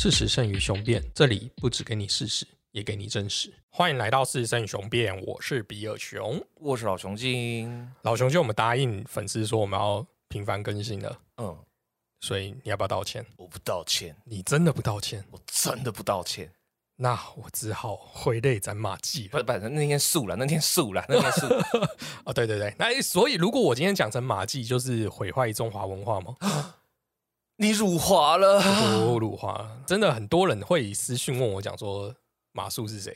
事实胜于雄辩，这里不只给你事实，也给你真实。欢迎来到事实胜于雄辩，我是比尔熊。我是老熊精，老熊精我们答应粉丝说我们要频繁更新了，嗯，所以你要不要道歉？我不道歉，你真的不道歉？我真的不道歉。那我只好挥泪斩马谡了。不不，那天素了，那天素了，那天素。哦，对对对，那所以如果我今天讲成马谡，就是毁坏中华文化吗？你辱华了，我辱华，真的很多人会私讯问我讲说马谡是谁？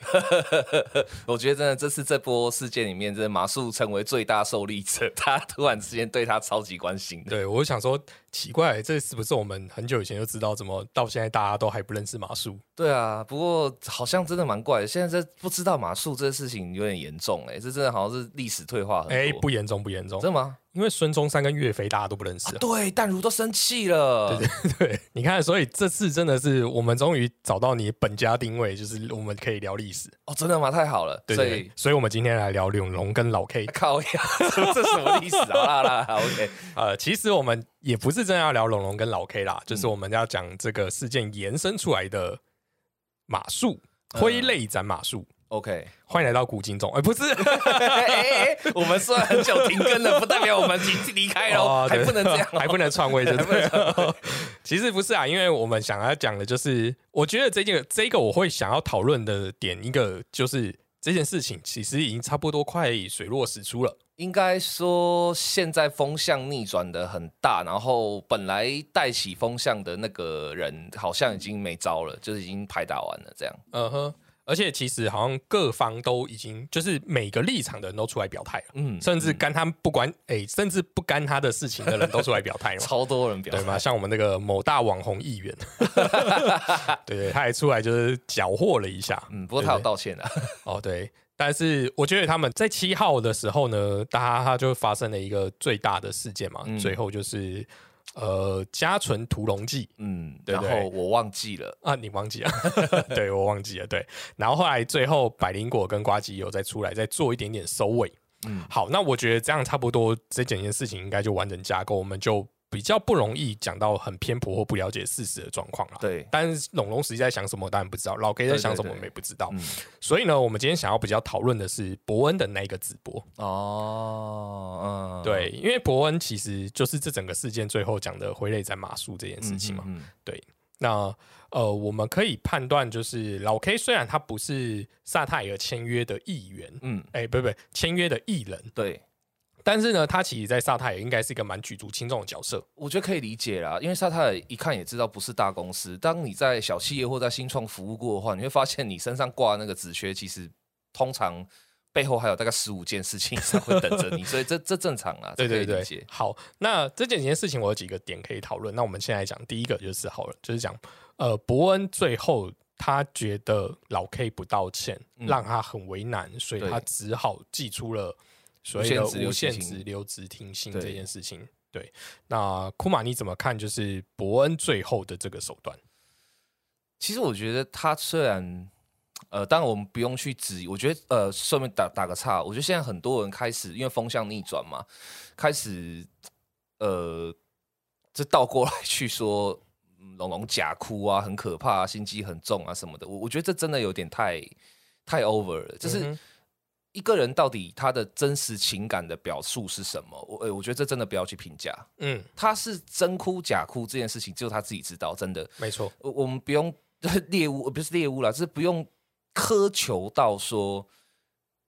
我觉得真的这次这波事件里面，真的马谡成为最大受力者，他突然之间对他超级关心的。对我想说奇怪，这是不是我们很久以前就知道，怎么到现在大家都还不认识马谡？对啊，不过好像真的蛮怪的。现在这不知道马谡这个事情有点严重哎，这真的好像是历史退化很多。哎，不严重不严重，真的吗？因为孙中山跟岳飞大家都不认识、啊。对，淡如都生气了。对 对对，你看，所以这次真的是我们终于找到你本家定位，就是我们可以聊历史。哦，真的吗？太好了。所对对以，所以我们今天来聊永隆跟老 K。靠呀，这什么历史啊？好啦好啦好，OK。呃，其实我们也不是真的要聊龙龙跟老 K 啦，就是我们要讲这个事件延伸出来的马术，挥泪斩马术。OK，欢迎来到古今中，哎、不是，哎哎，我们虽然很久停更了，不代表我们已经离开了，哦还不能这样 哦，还不能篡位，对不对？其实不是啊，因为我们想要讲的就是，我觉得这件这个我会想要讨论的点，一个就是这件事情其实已经差不多快水落石出了。应该说，现在风向逆转的很大，然后本来带起风向的那个人好像已经没招了，就是已经拍打完了这样。嗯哼，而且其实好像各方都已经就是每个立场的人都出来表态了，嗯，甚至干他不管哎、甚至不干他的事情的人都出来表态嘛。超多人表对吗？态，像我们那个某大网红议员，对对，他还出来就是缴获了一下。嗯，不过他有道歉啊，哦，对，但是我觉得他们在七号的时候呢，大家他就发生了一个最大的事件嘛，嗯最后就是呃家存屠龙记嗯，然后我忘记了，啊，你忘记了？对我忘记了，对。然后后来最后百灵果跟瓜吉有再出来再做一点点收尾。嗯好，那我觉得这样差不多，这整件事情应该就完整架构，我们就比较不容易讲到很偏颇或不了解事实的状况了。对，但是龙龙实际在想什么，当然不知道；老 K 在想什么，对对对我们也不知道。嗯，所以呢，我们今天想要比较讨论的是伯恩的那一个直播。哦，嗯，对，因为伯恩其实就是这整个事件最后讲的挥泪斩马谡这件事情嘛。嗯，嗯对，那呃，我们可以判断，就是老 K 虽然他不是萨泰尔签约的议员，嗯，哎、不不，签约的艺人，对。但是呢，他其实在萨泰也应该是一个蛮举足轻重的角色。我觉得可以理解啦，因为沙泰尔一看也知道不是大公司。当你在小企业或在新创服务过的话，你会发现你身上挂那个职缺，其实通常背后还有大概十五件事情以上会等着你，所以这这正常啊，对对对好，那这几件事情我有几个点可以讨论。那我们现在讲第一个就是好了，就是讲呃，伯恩最后他觉得老 K 不道歉，嗯让他很为难，所以他只好寄出了所谓的无限值无限留职停薪对这件事情。对，那库玛你怎么看？就是伯恩最后的这个手段？其实我觉得他虽然，呃，当然我们不用去质疑，我觉得呃，顺便打打个岔，我觉得现在很多人开始因为风向逆转嘛，开始呃，这倒过来去说嗯龙龙假哭啊，很可怕、啊，心机很重啊什么的，我我觉得这真的有点太太 over 了，就是。一个人到底他的真实情感的表述是什么？我、诶我觉得这真的不要去评价。嗯，他是真哭假哭这件事情，只有他自己知道，真的。没错，我我们不用 猎物，呃不是猎物啦，就是不用苛求到说，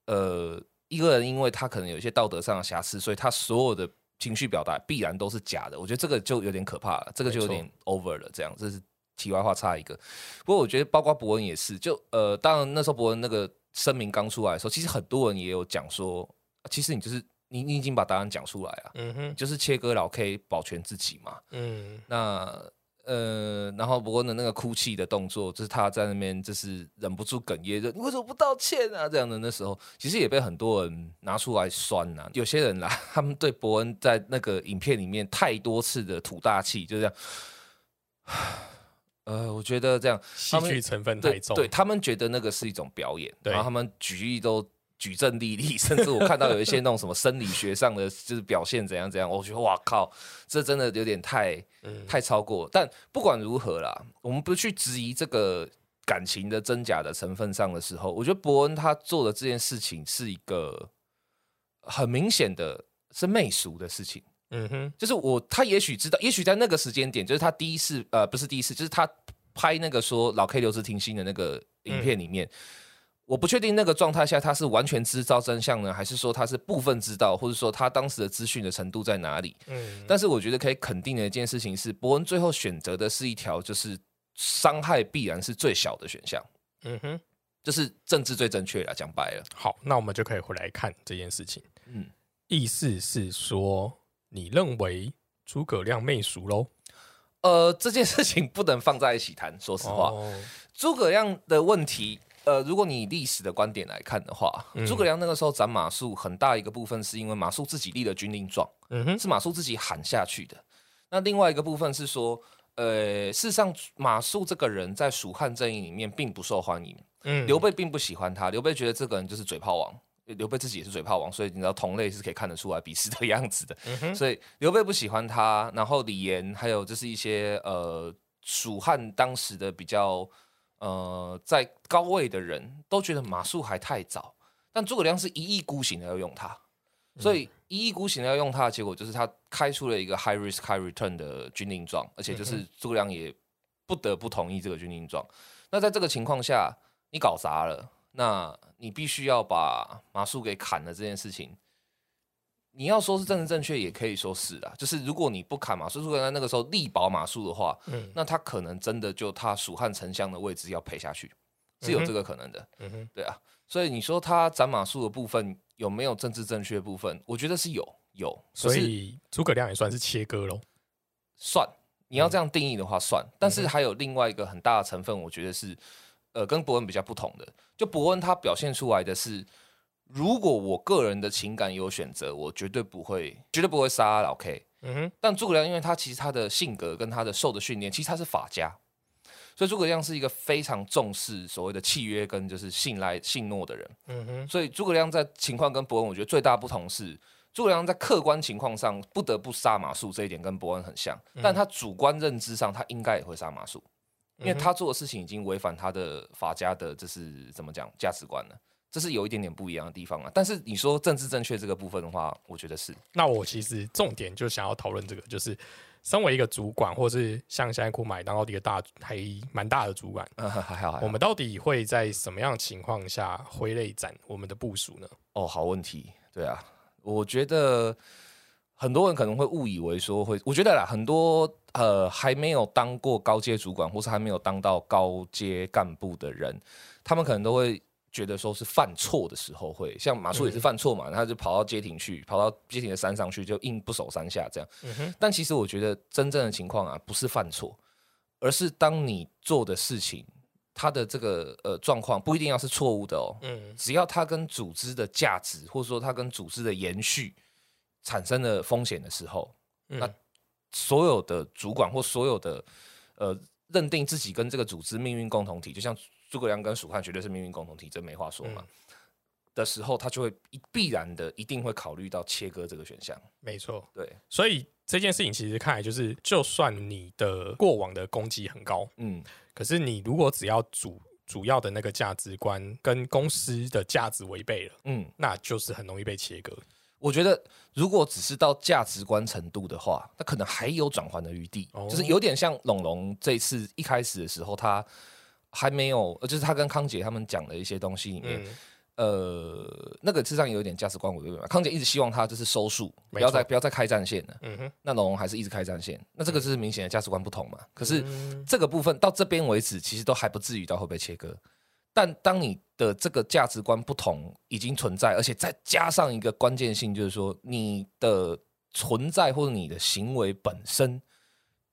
呃，一个人因为他可能有一些道德上的瑕疵，所以他所有的情绪表达必然都是假的。我觉得这个就有点可怕了，这个就有点 over 了。这样，这是题外话差一个。不过我觉得，包括伯恩也是，就呃，当然那时候伯恩那个声明刚出来的时候，其实很多人也有讲说，其实你就是你你已经把答案讲出来啊，嗯哼，就是切割老 K 保全自己嘛。嗯那呃，然后伯恩的那个哭泣的动作，就是他在那边就是忍不住哽咽，就你为什么不道歉啊？这样的那时候，其实也被很多人拿出来酸呐、有些人啦，他们对伯恩在那个影片里面太多次的吐大气，就这样。呃，我觉得这样戏剧成分太重，对对，他们觉得那个是一种表演，然后他们举例都举证例例，甚至我看到有一些那种什么生理学上的就是表现怎样怎样，我觉得哇靠，这真的有点太太超过。但不管如何啦，我们不去质疑这个感情的真假的成分上的时候，我觉得伯恩他做的这件事情是一个很明显的是媚俗的事情。嗯哼，就是我他也许知道，也许在那个时间点，就是他第一次呃不是第一次，就是他拍那个说老 K 留职停薪的那个影片里面。我不确定那个状态下他是完全知道真相呢，还是说他是部分知道，或者说他当时的资讯的程度在哪里？嗯，但是我觉得可以肯定的一件事情是，伯恩最后选择的是一条就是伤害必然是最小的选项。嗯哼，就是政治最正确了，讲白了。好，那我们就可以回来看这件事情。嗯，意思是说，你认为诸葛亮媚俗喽？呃，这件事情不能放在一起谈。说实话，诸葛亮的问题。呃，如果你以历史的观点来看的话，诸葛亮那个时候斩马谡，很大一个部分是因为马谡自己立了军令状，嗯是马谡自己喊下去的。那另外一个部分是说，呃，事实上马谡这个人在蜀汉阵营里面并不受欢迎，嗯，刘备并不喜欢他，刘备觉得这个人就是嘴炮王，刘备自己也是嘴炮王，所以你知道同类是可以看得出来鄙视的 样子的，所以刘备不喜欢他，然后李严还有就是一些呃蜀汉当时的比较。呃，在高位的人都觉得马谡还太早，但诸葛亮是一意孤行的要用他，所以一意孤行的要用他的结果就是他开出了一个 high risk high return 的军令状，而且就是诸葛亮也不得不同意这个军令状。那在这个情况下，你搞砸了，那你必须要把马谡给砍了这件事情。你要说是政治正确，也可以说是啊。就是如果你不砍马谡，诸葛亮那个时候力保马谡的话，嗯，那他可能真的就他蜀汉丞相的位置要赔下去，是有这个可能的。嗯哼，对啊。所以你说他斩马谡的部分有没有政治正确部分？我觉得是有，有。所以诸葛亮也算是切割喽。算，你要这样定义的话算。但是还有另外一个很大的成分，我觉得是呃跟伯恩比较不同的。就伯恩他表现出来的是。如果我个人的情感有选择，我绝对不会，绝对不会杀老 K。嗯哼。但诸葛亮，因为他其实他的性格跟他的受的训练，其实他是法家，所以诸葛亮是一个非常重视所谓的契约跟就是信赖、信诺的人。嗯哼。所以诸葛亮在情况跟伯恩，我觉得最大不同是，诸葛亮在客观情况上不得不杀马谡这一点跟伯恩很像，但他主观认知上他应该也会杀马谡，因为他做的事情已经违反他的法家的这是怎么讲价值观了。这是有一点点不一样的地方啊，但是你说政治正确这个部分的话，我觉得是。那我其实重点就想要讨论这个，就是身为一个主管，或是像现在库买当到一个大还蛮大的主管，还好，我们到底会在什么样情况下挥泪斩我们的部署呢？哦，好问题，对啊，我觉得很多人可能会误以为说会，我觉得啦，很多呃还没有当过高阶主管，或是还没有当到高阶干部的人，他们可能都会。觉得说是犯错的时候会像马叔也是犯错嘛，他就跑到街亭去，跑到街亭的山上去，就硬不守山下这样。但其实我觉得真正的情况啊，不是犯错，而是当你做的事情，他的这个呃状况不一定要是错误的哦。嗯，只要他跟组织的价值，或者说他跟组织的延续产生了风险的时候，那所有的主管或所有的呃认定自己跟这个组织命运共同体，就像。诸葛亮跟蜀汉绝对是命运共同体，这没话说嘛。的时候，他就会必然的一定会考虑到切割这个选项。没错，对。所以这件事情其实看来就是，就算你的过往的攻击很高，嗯，可是你如果只要主主要的那个价值观跟公司的价值违背了，嗯，那就是很容易被切割。我觉得，如果只是到价值观程度的话，那可能还有转换的余地，就是有点像龙龙这次一开始的时候，他。还没有，就是他跟康姐他们讲的一些东西里面，呃，那个事实上有点价值观违背嘛。康姐一直希望他就是收束，不要再不要再开战线了。嗯哼，那龙还是一直开战线，那这个就是明显的价值观不同嘛。可是这个部分到这边为止，其实都还不至于到会被切割。但当你的这个价值观不同已经存在，而且再加上一个关键性，就是说你的存在或者你的行为本身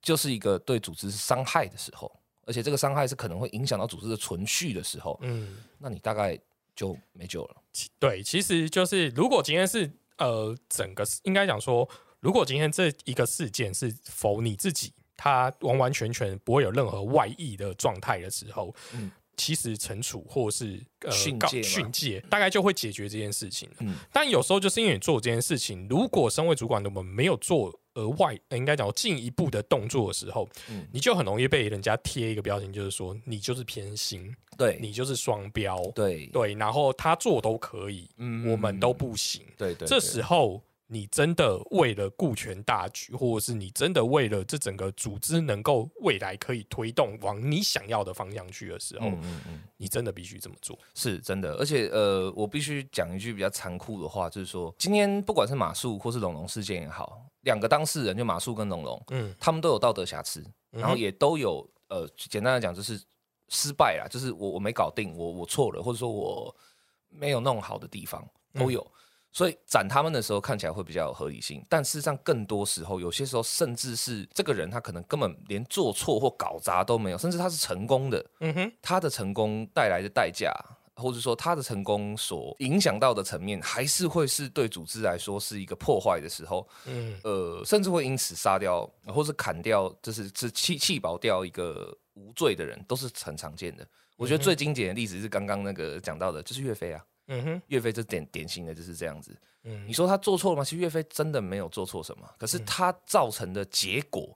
就是一个对组织伤害的时候。而且这个伤害是可能会影响到组织的存续的时候，嗯，那你大概就没救了。对，其实就是如果今天是呃整个应该讲说，如果今天这一个事件是否你自己，他完完全全不会有任何外溢的状态的时候，嗯，其实惩处或是训诫训诫，大概就会解决这件事情。嗯但有时候就是因为你做这件事情，如果身为主管的我们没有做额外，呃应该讲进一步的动作的时候，嗯你就很容易被人家贴一个标签，就是说你就是偏心，对你就是双标，对对，然后他做都可以，嗯我们都不行。对对，这对时候你真的为了顾全大局，或者是你真的为了这整个组织能够未来可以推动往你想要的方向去的时候，嗯嗯嗯。你真的必须这么做。是真的，而且呃，我必须讲一句比较残酷的话，就是说，今天不管是马术或是龙龙事件也好，两个当事人就马术跟龙龙，嗯，他们都有道德瑕疵，然后也都有呃，简单的讲就是失败啦，就是我我没搞定，我我错了，或者说我没有弄好的地方都有。所以斩他们的时候看起来会比较有合理性，但事实上更多时候，有些时候甚至是这个人他可能根本连做错或搞砸都没有，甚至他是成功的，嗯哼，他的成功带来的代价，或者说他的成功所影响到的层面，还是会是对组织来说是一个破坏的时候，嗯。呃，甚至会因此杀掉或是砍掉，就是是气气保掉一个无罪的人，都是很常见的。我觉得最经典的例子是刚刚那个讲到的，就是岳飞啊，嗯哼，岳飞这典典型的就是这样子。嗯你说他做错了吗？其实岳飞真的没有做错什么，可是他造成的结果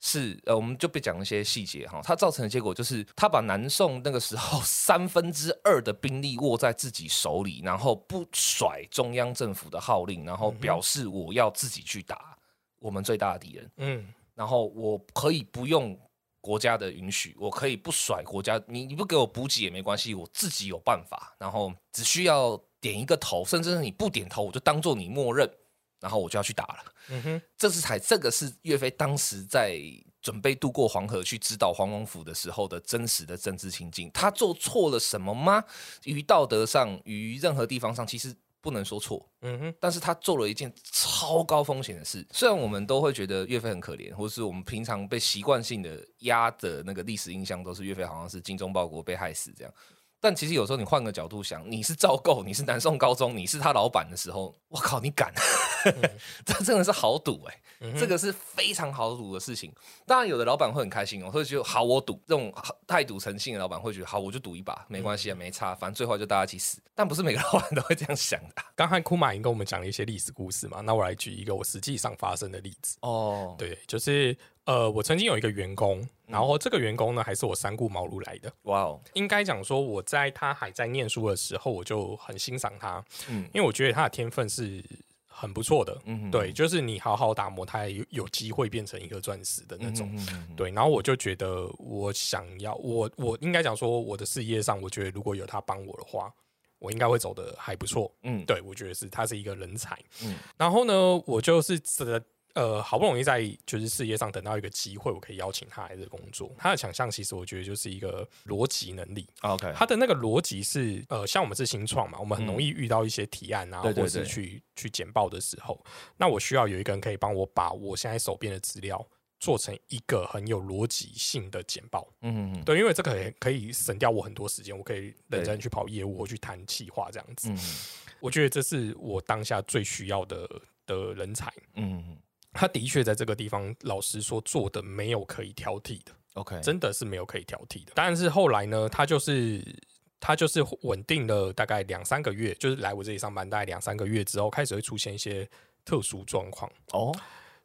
是，呃，我们就别讲一些细节哈。他造成的结果就是，他把南宋那个时候 三分之二的兵力握在自己手里，然后不甩中央政府的号令，然后表示我要自己去打我们最大的敌人，嗯然后我可以不用。国家的允许，我可以不甩国家，你你不给我补给也没关系，我自己有办法。然后只需要点一个头，甚至是你不点头，我就当做你默认，然后我就要去打了。嗯哼，这是才这个是岳飞当时在准备渡过黄河去指导黄王府的时候的真实的政治情境。他做错了什么吗？于道德上，于任何地方上，其实不能说错。嗯哼，但是他做了一件超高风险的事。虽然我们都会觉得岳飞很可怜，或是我们平常被习惯性的压的那个历史印象都是岳飞好像是精忠报国被害死这样。但其实有时候你换个角度想，你是赵构，你是南宋高宗，你是他老板的时候，我靠，你敢？这真的是豪赌哎、这个是非常豪赌的事情。当然，有的老板会很开心哦，会觉得好我赌，这种太赌成性的老板会觉得好我就赌一把，没关系啊，没差，反正最后就大家一起死。但不是每个老板都会这样想的啊、刚才库马已经跟我们讲了一些历史故事嘛，那我来举一个我实际上发生的例子。哦，对，就是呃，我曾经有一个员工，然后这个员工呢还是我三顾茅庐来的。哇哦，应该讲说，我在他还在念书的时候，我就很欣赏他，嗯因为我觉得他的天分是很不错的。嗯对，就是你好好打磨，他有有机会变成一个钻石的那种。嗯哼嗯哼对，然后我就觉得，我想要我我应该讲说，我的事业上，我觉得如果有他帮我的话，我应该会走的还不错。嗯，对，我觉得是他是一个人才。嗯然后呢，我就是这呃，好不容易在就是事业上等到一个机会，我可以邀请他来这工作。他的强项其实我觉得就是一个逻辑能力，，OK，他的那个逻辑是呃，像我们是新创嘛，我们很容易遇到一些提案啊，或是对去去简报的时候，那我需要有一个人可以帮我把我现在手边的资料。做成一个很有逻辑性的简报，嗯对，因为这个可以省掉我很多时间，我可以认真去跑业务或去谈企划这样子。嗯我觉得这是我当下最需要的的人才。嗯哼他的确在这个地方，老实说做的没有可以挑剔的，，OK，真的是没有可以挑剔的。但是后来呢，他就是他就是稳定了大概两三个月，就是来我这里上班大概两三个月之后，开始会出现一些特殊状况。哦，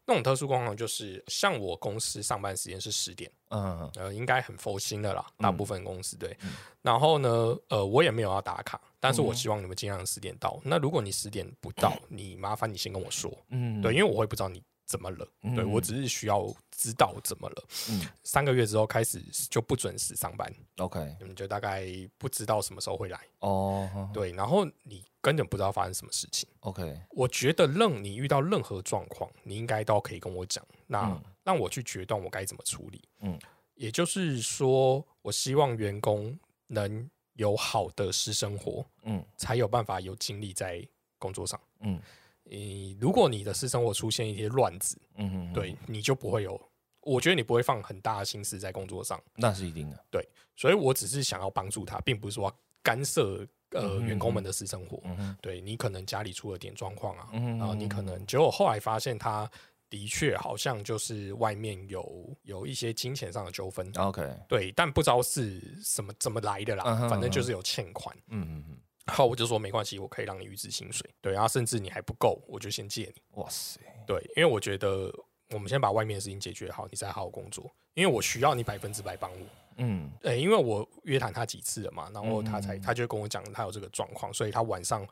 那种特殊状况就是，像我公司上班时间是十点，嗯。呃，应该很佛心的啦，大部分公司对。嗯。然后呢，呃，我也没有要打卡，但是我嗯。希望你们尽量十点到。那如果你十点不到，你麻烦你先跟我说，嗯，对，因为我会不知道你怎么了，嗯。对我只是需要知道怎么了。嗯。三个月之后开始就不准时上班，，OK，你们就大概不知道什么时候会来，哦，对，然后你根本不知道发生什么事情。，OK，我觉得任你遇到任何状况，你应该都可以跟我讲，那嗯。让我去决断我该怎么处理。嗯，也就是说，我希望员工能有好的私生活，嗯。才有办法有精力在工作上。嗯你如果你的私生活出现一些乱子，嗯哼，对，你就不会有，我觉得你不会放很大的心思在工作上。那是一定的，对所以我只是想要帮助他，并不是说干涉呃嗯员工们的私生活。嗯哼，对你可能家里出了点状况啊，嗯然后你可能结果后来发现他的确好像就是外面有有一些金钱上的纠纷，OK，对，但不知道是什么怎么来的啦，嗯反正就是有欠款。嗯嗯嗯，然后我就说没关系，我可以让你预支薪水，对，然后甚至你还不够，我就先借你，哇塞，对，因为我觉得我们先把外面的事情解决好，你再好好工作，因为我需要你百分之百帮我。嗯。呃，因为我约谈他几次了嘛，然后他才嗯。他就跟我讲他有这个状况，所以他晚上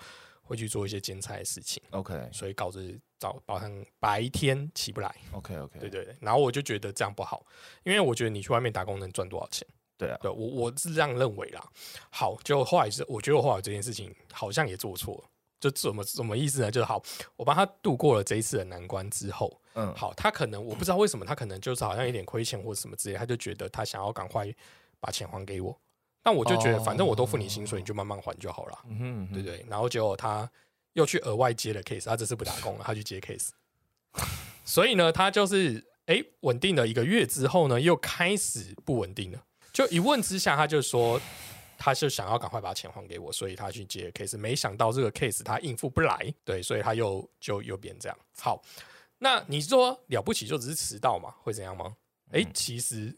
会去做一些兼差的事情，，OK。所以导致早早上白天起不来。OK OK，对对对，然后我就觉得这样不好，因为我觉得你去外面打工能赚多少钱？对啊，对我我是这样认为啦。好，就后来是我觉得我后来这件事情好像也做错了，就怎么怎么意思呢？就是好，我帮他度过了这一次的难关之后，嗯好，他可能我不知道为什么，他可能就是好像有点亏欠或者什么之类，他就觉得他想要赶快把钱还给我。但我就觉得，哦反正我都付你薪水，你就慢慢还就好了，嗯哼，对不对？然后结果他又去额外接了 case，他这次不打工了，他去接 case。所以呢，他就是哎稳定了一个月之后呢，又开始不稳定了。就一问之下，他就说，他就想要赶快把钱还给我，所以他去接 case。没想到这个 case 他应付不来，对，所以他又就又变这样。好，那你说了不起就只是迟到嘛，会怎样吗？哎、其实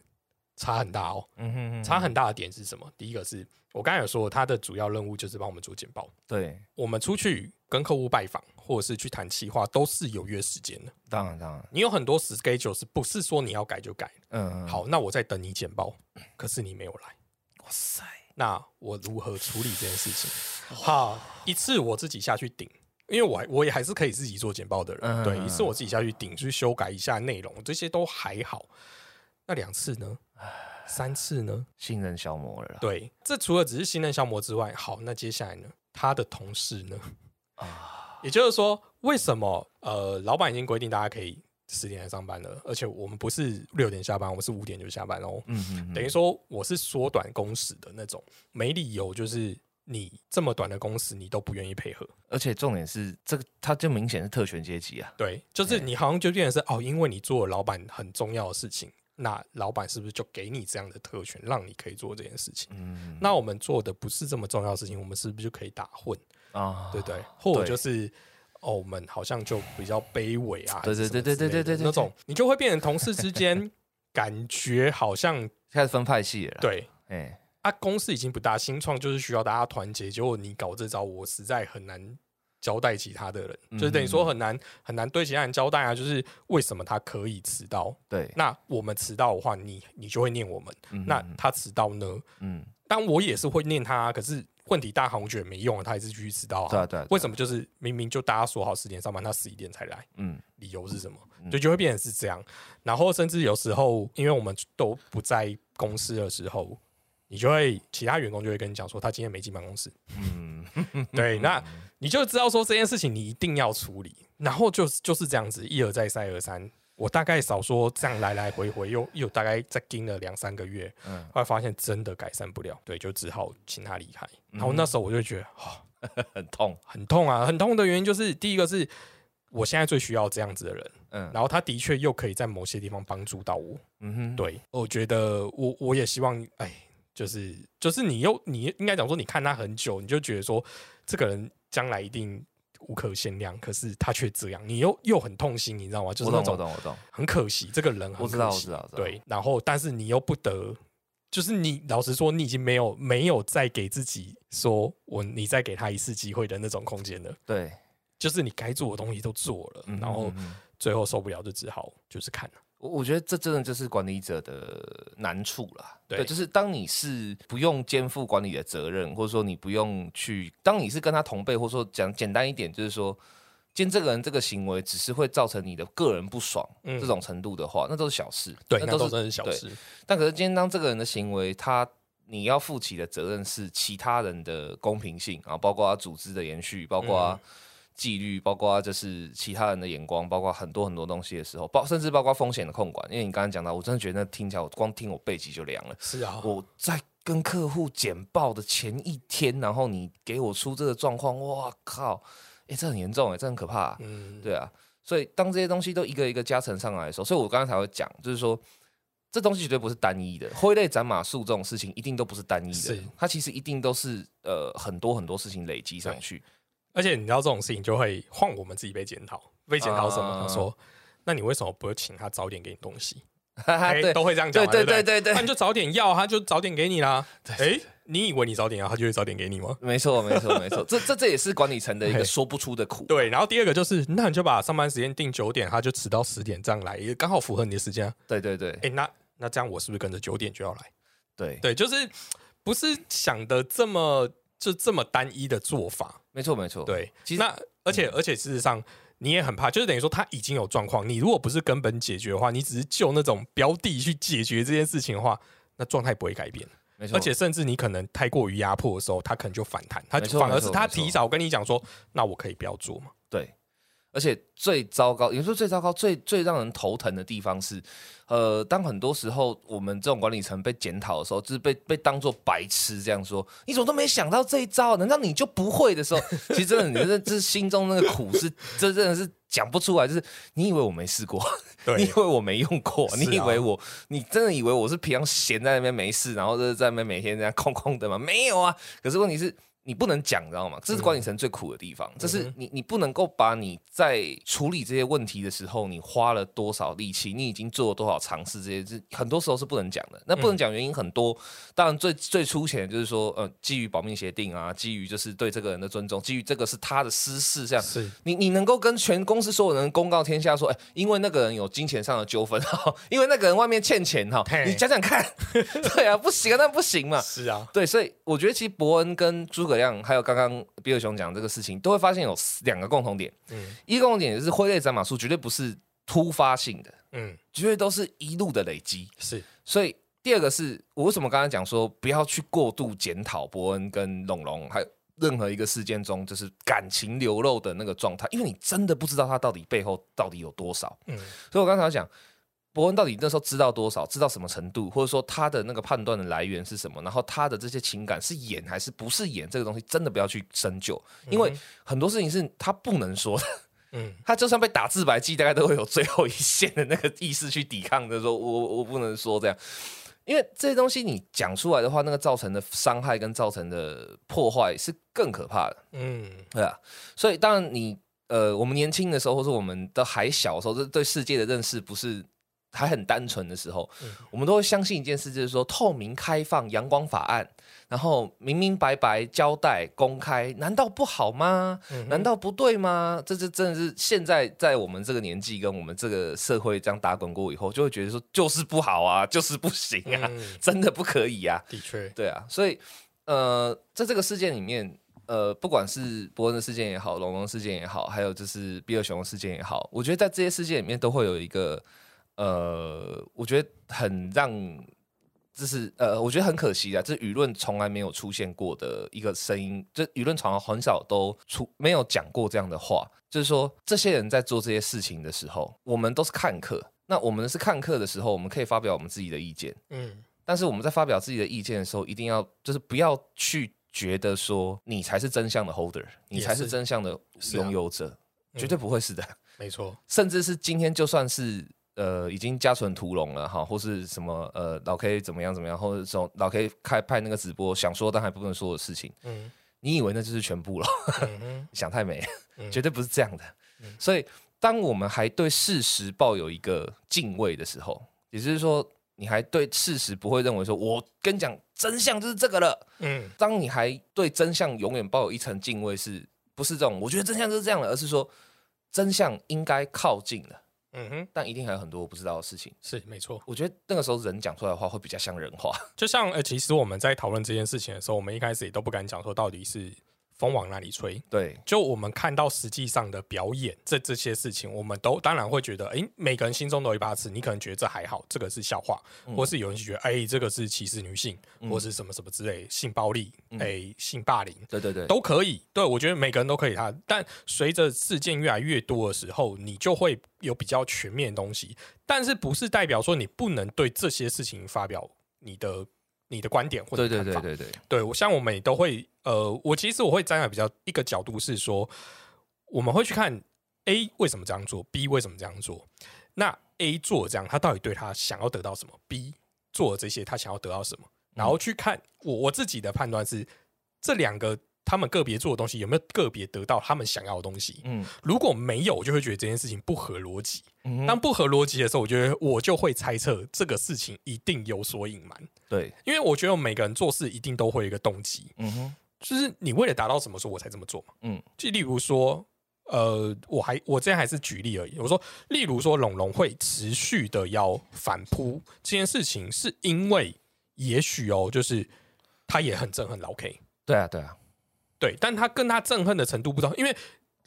差很大哦。嗯哼哼，差很大的点是什么？第一个是我刚才有说，他的主要任务就是帮我们做简报。对，我们出去跟客户拜访，或者是去谈企划，都是有约时间的。当然当然，你有很多 schedule 是不是说你要改就改？嗯，好，那我在等你简报，可是你没有来，哇塞，那我如何处理这件事情？好，一次我自己下去顶。因为我还我也还是可以自己做简报的人，嗯对，一次我自己下去顶，去修改一下内容，这些都还好。那两次呢？三次呢？信任消磨了啦，对，这除了只是信任消磨之外，好，那接下来呢？他的同事呢？啊，也就是说，为什么呃，老板已经规定大家可以十点来上班了，而且我们不是六点下班，我们是五点就下班哦。嗯嗯，等于说我是缩短工时的那种，没理由就是你这么短的工时你都不愿意配合。而且重点是这个，他就明显是特权阶级啊，对，就是你好像就变成是哦，因为你做了老板很重要的事情，那老板是不是就给你这样的特权，让你可以做这件事情？嗯那我们做的不是这么重要的事情，我们是不是就可以打混？啊，对不对？或者就是哦，我们好像就比较卑微啊，对对对对对对对那种你就会变成同事之间感觉好像 开始分派系了啦，，对哎，啊，公司已经不大，新创就是需要大家团结，结果你搞这招，我实在很难。交代其他的人，就是等于说很难很难对其他人交代啊。就是为什么他可以迟到，对，那我们迟到的话，你你就会念我们。嗯那他迟到呢？嗯，当我也是会念他啊，可是问题大行我觉得没用啊，他还是继续迟到啊。对啊对啊，为什么就是明明就大家说好十点上班，他十一点才来，嗯理由是什么？嗯就就会变成是这样。然后甚至有时候，因为我们都不在公司的时候，你就会其他员工就会跟你讲说，他今天没进办公室。嗯，对，那你就知道说这件事情你一定要处理。然后就就是这样子，一而再，再而三。我大概少说这样来来回回，又又大概再盯了两三个月，嗯后来发现真的改善不了，对，就只好请他离开。然后嗯那时候我就觉得，哦，很痛，很痛啊！很痛的原因就是，第一个是我现在最需要这样子的人，嗯然后他的确又可以在某些地方帮助到我。嗯哼，对，我觉得我我也希望，哎，就是就是你又你应该讲说，你看他很久，你就觉得说这个人将来一定无可限量，可是他却这样，你又又很痛心，你知道吗？就是那种懂我懂，很可惜，这个人很我知道可惜我知道我知道，对，然后但是你又不得，就是你老实说，你已经没有没有再给自己说我你再给他一次机会的那种空间了，对，就是你该做的东西都做了，嗯然后最后受不了就只好就是看了，我我觉得这真的就是管理者的难处了。对就是当你是不用肩负管理的责任，或者说你不用去，当你是跟他同辈，或者说讲简单一点，就是说，今天这个人这个行为只是会造成你的个人不爽、嗯这种程度的话，那都是小事。对，那那都是都真是小事，但可是今天当这个人的行为，他你要负起的责任是其他人的公平性啊，包括组织的延续，包括嗯纪律，包括就是其他人的眼光，包括很多很多东西的时候，包甚至包括风险的控管。因为你刚刚讲到，我真的觉得那听起来，我光听我背脊就凉了。是啊，我在跟客户简报的前一天，然后你给我出这个状况，哇靠！哎、这很严重哎、这很可怕、嗯，对啊，所以当这些东西都一个一个加成上来的时候，所以我刚刚才会讲，就是说这东西绝对不是单一的，挥泪斩马谡这种事情一定都不是单一的，它其实一定都是呃很多很多事情累积上去。而且你知道这种事情就会换我们自己被检讨，被检讨什么？啊他说。那你为什么不请他早点给你东西？哈哈，都会这样讲，对对对对那你就早点要，他就早点给你啦。哎，你以为你早点要，他就会早点给你吗？没错没错没错，这这这也是管理层的一个说不出的苦。对，然后第二个就是，那你就把上班时间定九点，他就迟到十点这样来，也刚好符合你的时间啊。对对对哎，那那这样我是不是跟着九点就要来？对，对，就是不是想的这么就这么单一的做法。没错没错。对，其实那而且而且事实上。你也很怕，就是等于说他已经有状况，你如果不是根本解决的话，你只是就那种标的去解决这件事情的话，那状态不会改变。没错，而且甚至你可能太过于压迫的时候，他可能就反弹，他反而是他提早跟你讲说，那我可以不要做嘛。对，而且最糟糕，有时候最糟糕、最最让人头疼的地方是，呃，当很多时候我们这种管理层被检讨的时候，就是被被当做白痴这样说，你怎么都没想到这一招？难道你就不会的时候？其实真的，你这这心中那个苦是，这真的是讲不出来。就是你以为我没试过，你以，为我没用过，啊你以为我，你真的以为我是平常闲在那边没事，然后就是在那边每天这样空空的吗？没有啊。可是问题是。你不能讲，你知道吗？这是管理层最苦的地方。这是你，你不能够把你在处理这些问题的时候，你花了多少力气，你已经做了多少尝试，这些是很多时候是不能讲的。那不能讲原因很多，当然最最粗浅的就是说，呃，基于保密协定啊，基于就是对这个人的尊重，基于这个是他的私事，这样是你你能够跟全公司所有人公告天下说，哎、因为那个人有金钱上的纠纷哈，因为那个人外面欠钱哈，嘿你讲讲看，对啊，不行啊，那不行嘛。是啊，对，所以我觉得其实伯恩跟诸葛亮，还有刚刚比尔熊讲这个事情，都会发现有两个共同点。嗯一个共同点就是挥泪斩马术，绝对不是突发性的，嗯，绝对都是一路的累积。是所以第二个是我为什么刚才讲说不要去过度检讨伯恩跟龙龙，还有任何一个事件中就是感情流露的那个状态，因为你真的不知道他到底背后到底有多少。嗯所以我刚才讲。伯恩到底那时候知道多少，知道什么程度，或者说他的那个判断的来源是什么，然后他的这些情感是演还是不是演，这个东西真的不要去深究，因为很多事情是他不能说的，嗯。他就算被打自白剂，大概都会有最后一线的那个意识去抵抗的，说我我不能说这样，因为这些东西你讲出来的话，那个造成的伤害跟造成的破坏是更可怕的，嗯。对啊，所以当然你呃，我们年轻的时候，或者我们都还小的时候，这对世界的认识不是。还很单纯的时候，嗯我们都会相信一件事，就是说透明、开放、阳光法案，然后明明白白交代、公开，难道不好吗？嗯难道不对吗？这这真的是现在在我们这个年纪跟我们这个社会这样打滚过以后，就会觉得说就是不好啊，就是不行啊，嗯真的不可以啊，的确，对啊，所以呃，在这个事件里面。呃，不管是伯恩的事件也好，龙龙事件也好，还有就是比尔熊的事件也好，我觉得在这些事件里面都会有一个呃，我觉得很让，就是呃，我觉得很可惜啊，这舆论从来没有出现过的一个声音，这舆论常常很少都出没有讲过这样的话，就是说这些人在做这些事情的时候，我们都是看客，那我们是看客的时候，我们可以发表我们自己的意见，嗯。但是我们在发表自己的意见的时候，一定要就是不要去觉得说你才是真相的 holder，你才是真相的拥有者，嗯绝对不会是的。没错，甚至是今天就算是呃已经家存屠龙了哈，或是什么呃老 K 怎么样怎么样，或者说老 K 开拍那个直播想说但还不能说的事情，嗯你以为那就是全部了？嗯 想太美，嗯绝对不是这样的。所以，当我们还对事实抱有一个敬畏的时候，也就是说，你还对事实不会认为说，我跟你讲真相就是这个了。嗯当你还对真相永远抱有一层敬畏，是不是这种？我觉得真相就是这样的，而是说真相应该靠近了，嗯哼，但一定还有很多我不知道的事情。是没错。我觉得那个时候人讲出来的话会比较像人话。就像呃，其实我们在讨论这件事情的时候，我们一开始也都不敢讲说到底是风往哪里吹。对，就我们看到实际上的表演，这这些事情，我们都当然会觉得，诶，每个人心中都有一把尺。你可能觉得这还好，这个是笑话，或是有人觉得，哎，这个是歧视女性，或是什么什么之类，性暴力，哎，性霸凌，对对对，都可以。对我觉得每个人都可以他，但随着事件越来越多的时候，你就会有比较全面的东西。但是不是代表说你不能对这些事情发表你的你的观点或者对对看法？对对对，对我像我们也都会，呃，我其实我会站在比较一个角度是说，我们会去看 A 为什么这样做，B 为什么这样做。那 A 做这样，他到底对他想要得到什么？B 做了这些，他想要得到什么？然后去看我我自己的判断是，这两个他们个别做的东西有没有个别得到他们想要的东西？嗯。如果没有，我就会觉得这件事情不合逻辑。嗯当不合逻辑的时候，我觉得我就会猜测这个事情一定有所隐瞒，对，因为我觉得每个人做事一定都会有一个动机，嗯哼，就是你为了达到什么，说我才这么做嘛。嗯。就例如说，呃，我还我这样还是举例而已。我说，例如说，龙龙会持续的要反扑这件事情，是因为也许哦，就是他也很憎恨老 K，对啊，对啊，对，但他跟他憎恨的程度不知道，因为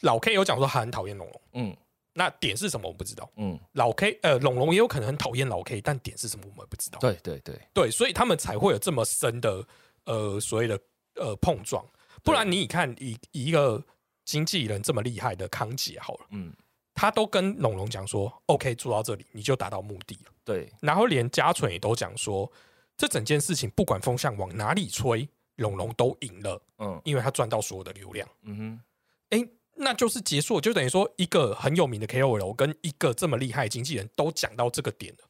老 K 有讲说他很讨厌龙龙，嗯那点是什么我不知道。嗯，老 K 呃，龙龙也有可能很讨厌老 K，但点是什么我们也不知道。对对对，对，所以他们才会有这么深的呃所谓的呃碰撞。不然你看以以一个经纪人这么厉害的康姐好了，嗯他都跟龙龙讲说，OK 做到这里你就达到目的了。对，然后连嘉纯也都讲说，这整件事情不管风向往哪里吹，龙龙都赢了，嗯因为他赚到所有的流量。嗯哼，诶，那就是结束了，就等于说一个很有名的 KOL 跟一个这么厉害的经纪人都讲到这个点了，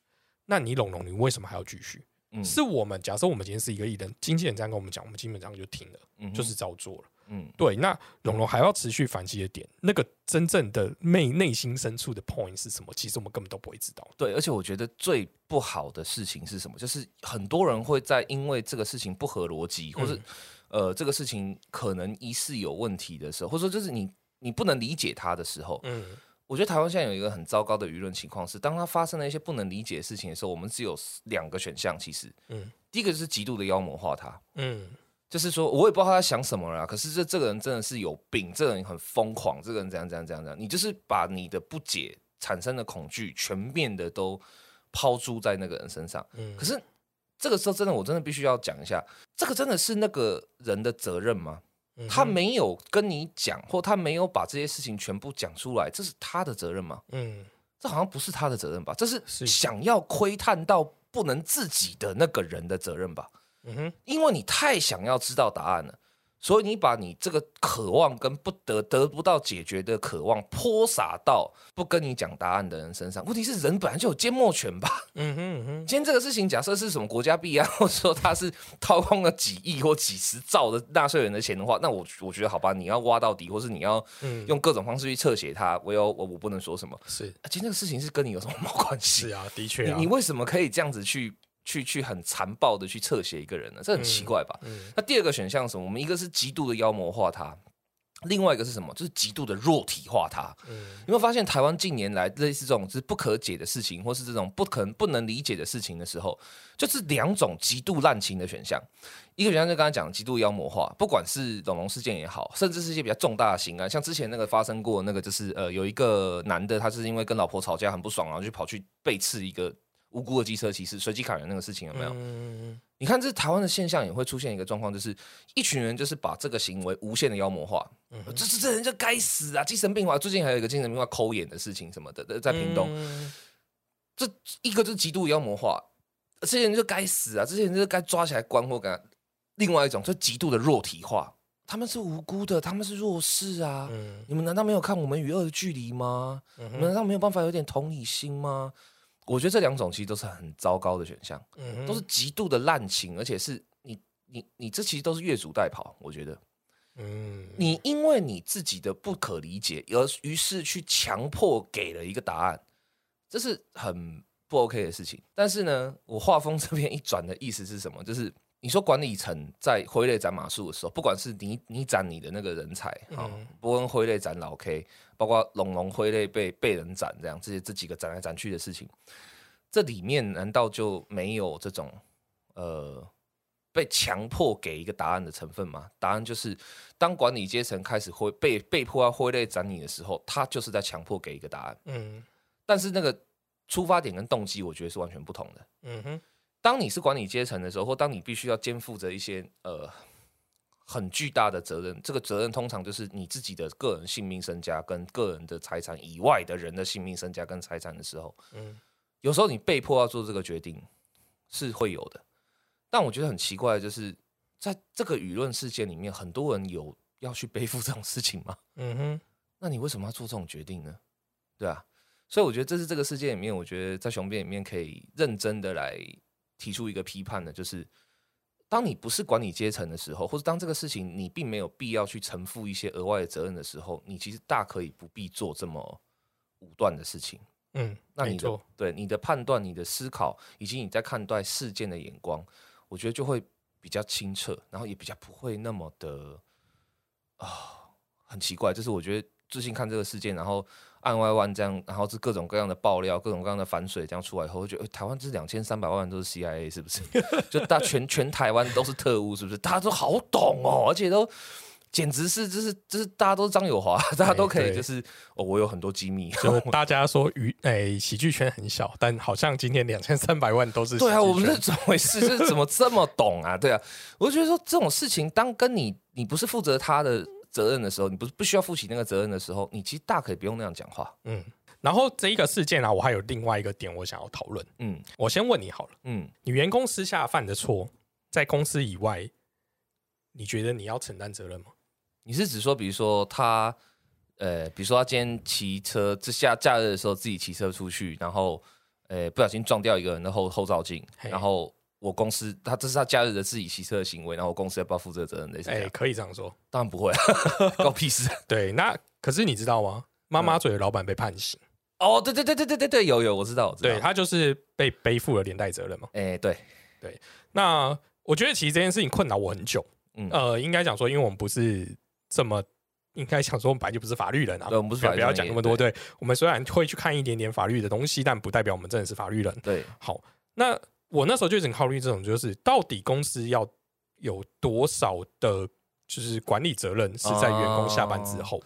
那你龙龙你为什么还要继续？嗯是我们假设我们今天是一个艺人，经纪人这样跟我们讲，我们基本上就停了，嗯就是照做了。嗯对，那龙龙还要持续反击的点，那个真正的内内心深处的 point 是什么？其实我们根本都不会知道。对，而且我觉得最不好的事情是什么？就是很多人会在因为这个事情不合逻辑，或是、呃这个事情可能疑似有问题的时候，或者说就是你你不能理解他的时候，嗯我觉得台湾现在有一个很糟糕的舆论情况是，当它发生了一些不能理解的事情的时候，我们只有两个选项。其实，嗯第一个就是极度的妖魔化他，嗯就是说我也不知道他在想什么啦。可是这这个人真的是有病，这个人很疯狂，这个人怎样怎样怎样怎样。你就是把你的不解产生的恐惧全面的都抛诸在那个人身上。嗯可是这个时候真的，我真的必须要讲一下，这个真的是那个人的责任吗？嗯他没有跟你讲，或他没有把这些事情全部讲出来，这是他的责任吗？嗯这好像不是他的责任吧？这是是想要窥探到不能自己的那个人的责任吧？嗯哼因为你太想要知道答案了，所以你把你这个渴望跟不得得不到解决的渴望泼洒到不跟你讲答案的人身上。问题是人本来就有缄默权吧？嗯哼嗯哼今天这个事情，假设是什么国家弊案，或者说他是掏空了几亿或几十兆的纳税人的钱的话，那我我觉得好吧，你要挖到底，或是你要嗯用各种方式去侧写他，我有我我不能说什么。是啊今天这个事情是跟你有什么毛关系？是啊，的确啊，你你为什么可以这样子去去去很残暴的去侧写一个人呢？这很奇怪吧？嗯那第二个选项是什么？我们一个是极度的妖魔化他，另外一个是什么？就是极度的弱体化他。嗯有没有发现台湾近年来类似这种就是不可解的事情，或是这种不可能不能理解的事情的时候，就是两种极度滥情的选项。一个选项就刚才讲的极度妖魔化，不管是龙龙事件也好，甚至是一些比较重大的刑案，像之前那个发生过那个，就是呃有一个男的，他是因为跟老婆吵架很不爽，然后就跑去背刺一个无辜的机车骑士，随机砍人那个事情有没有？嗯你看，这台湾的现象也会出现一个状况，就是一群人就是把这个行为无限的妖魔化，嗯这这这人就该死啊！精神病化，最近还有一个精神病化抠眼的事情什么的，在屏东，嗯这一个就是极度妖魔化，这些人就该死啊！这些人就该抓起来关或干。另外一种就极度的弱体化，他们是无辜的，他们是弱势啊！嗯你们难道没有看我们与恶的距离吗？嗯你们难道没有办法有点同理心吗？我觉得这两种其实都是很糟糕的选项。嗯都是极度的滥情，而且是你你你这其实都是越俎代庖。我觉得嗯你因为你自己的不可理解，而于是去强迫给了一个答案，这是很不 OK 的事情。但是呢，我画风 这边一转的意思是什么？就是你说管理层在挥泪斩马谡的时候，不管是你你斩你的那个人才啊，嗯波恩挥泪斩老 K，包括龙龙挥泪被被人斩这样，这些这几个斩来斩去的事情，这里面难道就没有这种呃被强迫给一个答案的成分吗？答案就是，当管理阶层开始挥被被迫要挥泪斩你的时候，他就是在强迫给一个答案。嗯但是那个出发点跟动机，我觉得是完全不同的。嗯哼当你是管理阶层的时候，或当你必须要肩负着一些呃很巨大的责任，这个责任通常就是你自己的个人性命、身家跟个人的财产以外的人的性命、身家跟财产的时候，嗯有时候你被迫要做这个决定是会有的。但我觉得很奇怪就是，在这个舆论事件里面，很多人有要去背负这种事情吗？嗯哼那你为什么要做这种决定呢？对啊，所以我觉得这是这个事件里面，我觉得在雄辩里面可以认真的来提出一个批判的，就是当你不是管理阶层的时候，或者当这个事情你并没有必要去承负一些额外的责任的时候，你其实大可以不必做这么武断的事情。嗯，那你的，对你的判断、你的思考，以及你在看待事件的眼光，我觉得就会比较清澈，然后也比较不会那么的啊、很奇怪。就是我觉得最近看这个事件，然后案外万这样，然后是各种各样的爆料、各种各样的反水这样出来以后，我觉得、诶台湾这两千三百万都是 CIA 是不是？就大全全台湾都是特务是不是？大家都好懂哦，而且都。简直是，就是就是大家都是张友华，大家都可以，就是哦，我有很多机密，就是大家说娱诶、喜剧圈很小，但好像今天两千三百万都是对啊，我们是怎么回事？是怎么这么懂啊？对啊，我就觉得说这种事情，当跟你你不是负责他的责任的时候，你不是不需要负起那个责任的时候，你其实大可以不用那样讲话。嗯。然后这一个事件啊，我还有另外一个点我想要讨论。嗯我先问你好了，嗯，你员工私下犯的错，在公司以外，你觉得你要承担责任吗？你是指说，比如说他，呃，比如说他今天骑车，这下假日的时候自己骑车出去，然后，呃，不小心撞掉一个人的后后照镜，然后我公司他这是他假日的自己骑车的行为，然后我公司要不要负责责任？类似哎、样？可以这样说。当然不会，啊，搞屁事。对，那可是你知道吗？妈妈嘴的老板被判刑，哦，对对对对对对对，有有，我知道，我知道。对，他就是被背负了连带责任嘛。哎，对对，那我觉得其实这件事情困扰我很久。嗯呃，应该讲说，因为我们不是这么，应该讲说我们本来就不是法律人啊。对我们不是不要不要法律专业讲那么多。对我们虽然会去看一点点法律的东西，但不代表我们真的是法律人。对，好，那我那时候就一直考虑这种，就是到底公司要有多少的，就是管理责任是在员工下班之后。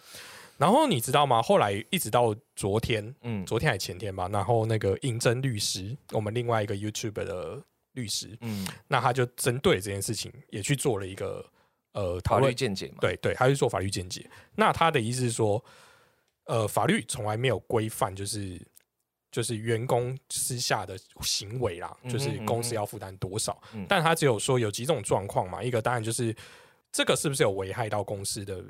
然后你知道吗？后来一直到昨天，嗯昨天还前天吧，然后那个应征律师，我们另外一个 YouTube 的律师，嗯，那他就针对这件事情也去做了一个呃讨法律论，见解嘛。对对，他去做法律见解。那他的意思是说，呃，法律从来没有规范，就是就是员工私下的行为啦，就是公司要负担多少。嗯但他只有说有几种状况嘛，一个当然就是这个是不是有危害到公司的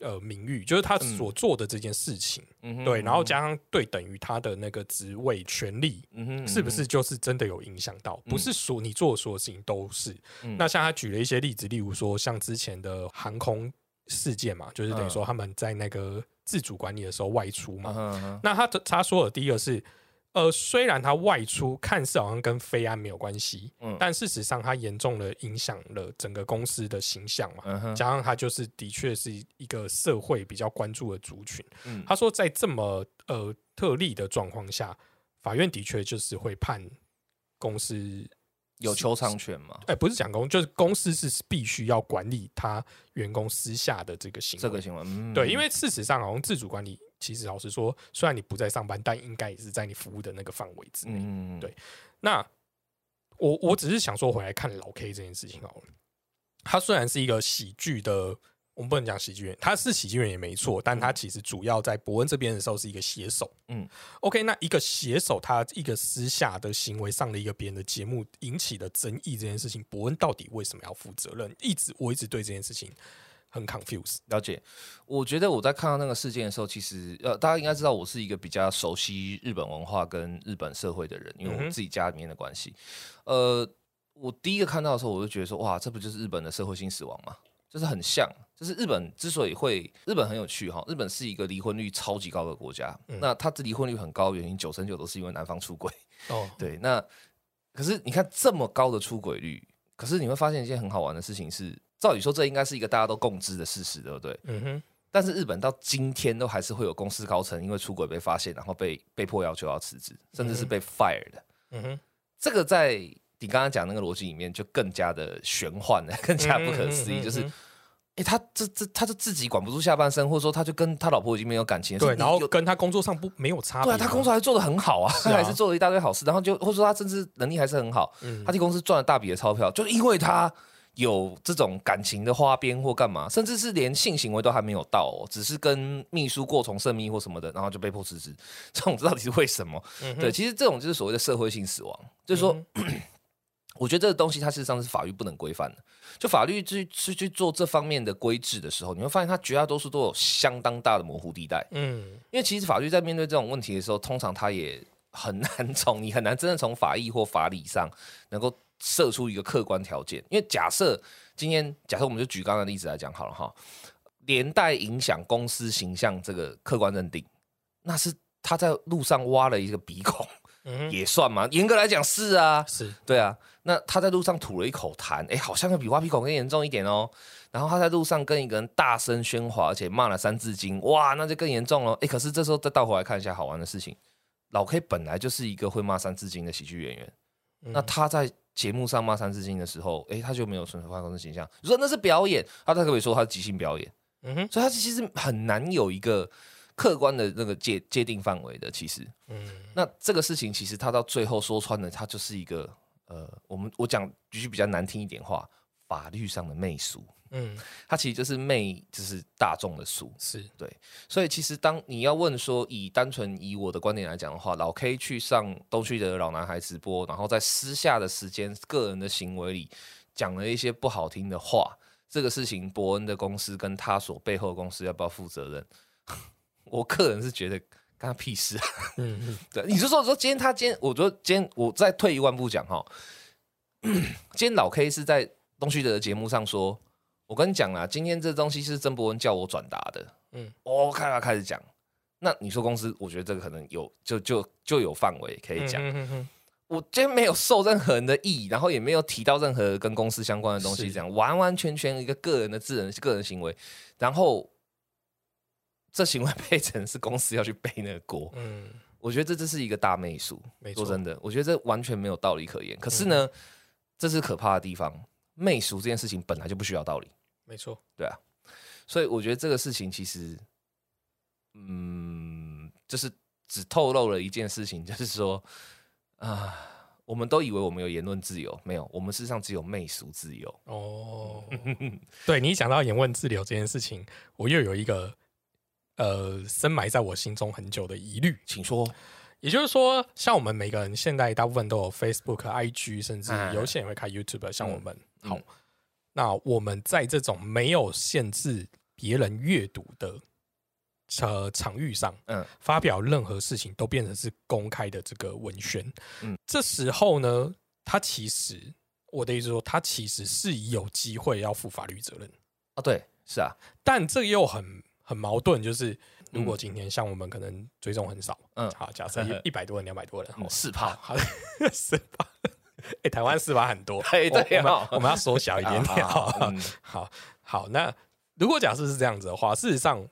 呃名誉，就是他所做的这件事情，嗯对，然后加上对等于他的那个职位权利。嗯哼是不是就是真的有影响到？不是说你做的所有事情都是。嗯那像他举了一些例子，例如说像之前的航空事件嘛，就是等于说他们在那个自主管理的时候外出嘛。嗯嗯那他的他说的第一个是，呃，虽然他外出看似好像跟非安没有关系，嗯但事实上他严重的影响了整个公司的形象嘛。嗯加上他就是的确是一个社会比较关注的族群。嗯他说，在这么呃特例的状况下，法院的确就是会判公司，有求偿权吗？哎、不是讲公，就是公司是必须要管理他员工私下的这个行为。这个行为，嗯对，因为事实上，好像自主管理，其实老实说，虽然你不在上班，但应该也是在你服务的那个范围之内。嗯对那我我只是想说回来看老 K 这件事情好了。他虽然是一个喜剧的，我们不能讲喜剧演员，他是喜剧演员也没错，但他其实主要在伯恩这边的时候是一个写手。嗯嗯，OK，那一个写手他一个私下的行为上了一个别人的节目引起的争议这件事情，伯恩到底为什么要负责任？一直我一直对这件事情很 confused。了解。我觉得我在看到那个事件的时候，其实呃，大家应该知道我是一个比较熟悉日本文化跟日本社会的人，因为我自己家里面的关系。呃，我第一个看到的时候，我就觉得说，哇，这不就是日本的社会性死亡吗？就是很像，就是日本之所以会，日本很有趣哈，日本是一个离婚率超级高的国家。嗯那它的离婚率很高，原因九成九都是因为男方出轨。哦，对，那可是你看这么高的出轨率，可是你会发现一件很好玩的事情是，照理说这应该是一个大家都共知的事实，对不对？嗯哼，但是日本到今天都还是会有公司高层因为出轨被发现，然后被被迫要求要辞职，甚至是被 fire 的。嗯哼，这个在你刚刚讲那个逻辑里面就更加的玄幻了，更加不可思议。就是，嗯嗯哎、他这这他就自己管不住下半身，或者说他就跟他老婆已经没有感情了，对，然后跟他工作上不没有差别。对啊，他工作还做得很好啊，他还是做了一大堆好事，然后就或者说他甚至能力还是很好，嗯他替公司赚了大笔的钞票，就是因为他有这种感情的花边或干嘛，甚至是连性行为都还没有到哦，只是跟秘书过从甚密或什么的，然后就被迫辞职，这种到底是为什么？嗯对，其实这种就是所谓的社会性死亡，就是说。我觉得这个东西它事实上是法律不能规范的。就法律去去去做这方面的规制的时候，你会发现它绝大多数都有相当大的模糊地带。嗯因为其实法律在面对这种问题的时候，通常它也很难从 你很难真的从法义或法理上能够设出一个客观条件，因为假设今天假设我们就举刚刚的例子来讲好了哈，连带影响公司形象这个客观认定，那是他在路上挖了一个鼻孔，嗯也算嘛？严格来讲是啊，是对啊，那他在路上吐了一口痰，哎，好像要比挖鼻孔更严重一点哦。然后他在路上跟一个人大声喧哗，而且骂了三字经，哇，那就更严重了。哎，可是这时候再倒回来看一下好玩的事情，老 K 本来就是一个会骂三字经的喜剧演员，嗯那他在节目上骂三字经的时候，哎，他就没有损坏公司形象。你说那是表演，他才可以说他是即兴表演，嗯哼，所以他其实很难有一个客观的那个界界定范围的。其实，嗯那这个事情其实他到最后说穿了，他就是一个呃，我们我讲句比较难听一点话，法律上的媚俗，嗯它其实就是媚，就是大众的俗。是对所以其实当你要问说，以单纯以我的观点来讲的话，老 K 去上东区的老男孩直播，然后在私下的时间、个人的行为里讲了一些不好听的话，这个事情伯恩的公司跟他所背后的公司要不要负责任？我个人是觉得干他屁事啊！嗯嗯。对，你就说说今天他今天，我觉得今天我再退一万步讲哈，今天老 K 是在东旭的节目上说，我跟你讲啦，今天这东西是曾伯文叫我转达的，嗯。嗯，我看他开始讲，那你说公司，我觉得这个可能有就就就有范围可以讲。嗯嗯嗯我今天没有受任何人的意，然后也没有提到任何跟公司相关的东西，是。这样完完全全一个个人的自人个人行为，然后这行为变成是公司要去背那个锅，嗯，我觉得这这是一个大媚术。没错，说真的，我觉得这完全没有道理可言。可是呢，这是可怕的地方。媚俗这件事情本来就不需要道理，没错，对啊所以我觉得这个事情其实，嗯，就是只透露了一件事情，就是说啊，我们都以为我们有言论自由，没有，我们事实上只有媚俗自由。哦，对你讲到言论自由这件事情，我又有一个呃深埋在我心中很久的疑虑。请说。也就是说，像我们每个人现在大部分都有 Facebook、IG，甚至哎有些人会开 YouTube，像我们。嗯好，那我们在这种没有限制别人阅读的呃场域上，嗯发表任何事情都变成是公开的这个文宣。嗯这时候呢，他其实我的意思说，他其实是有机会要负法律责任，哦，对，是啊，但这又很很矛盾，就是如果嗯今天像我们可能追踪很少，嗯好，假设一 一百多人、两百多人，哦嗯是怕好，四炮，哎，台湾四八很多，哎对哦我们要缩小一点点，好好好。那如果假设是这样子的话，事实上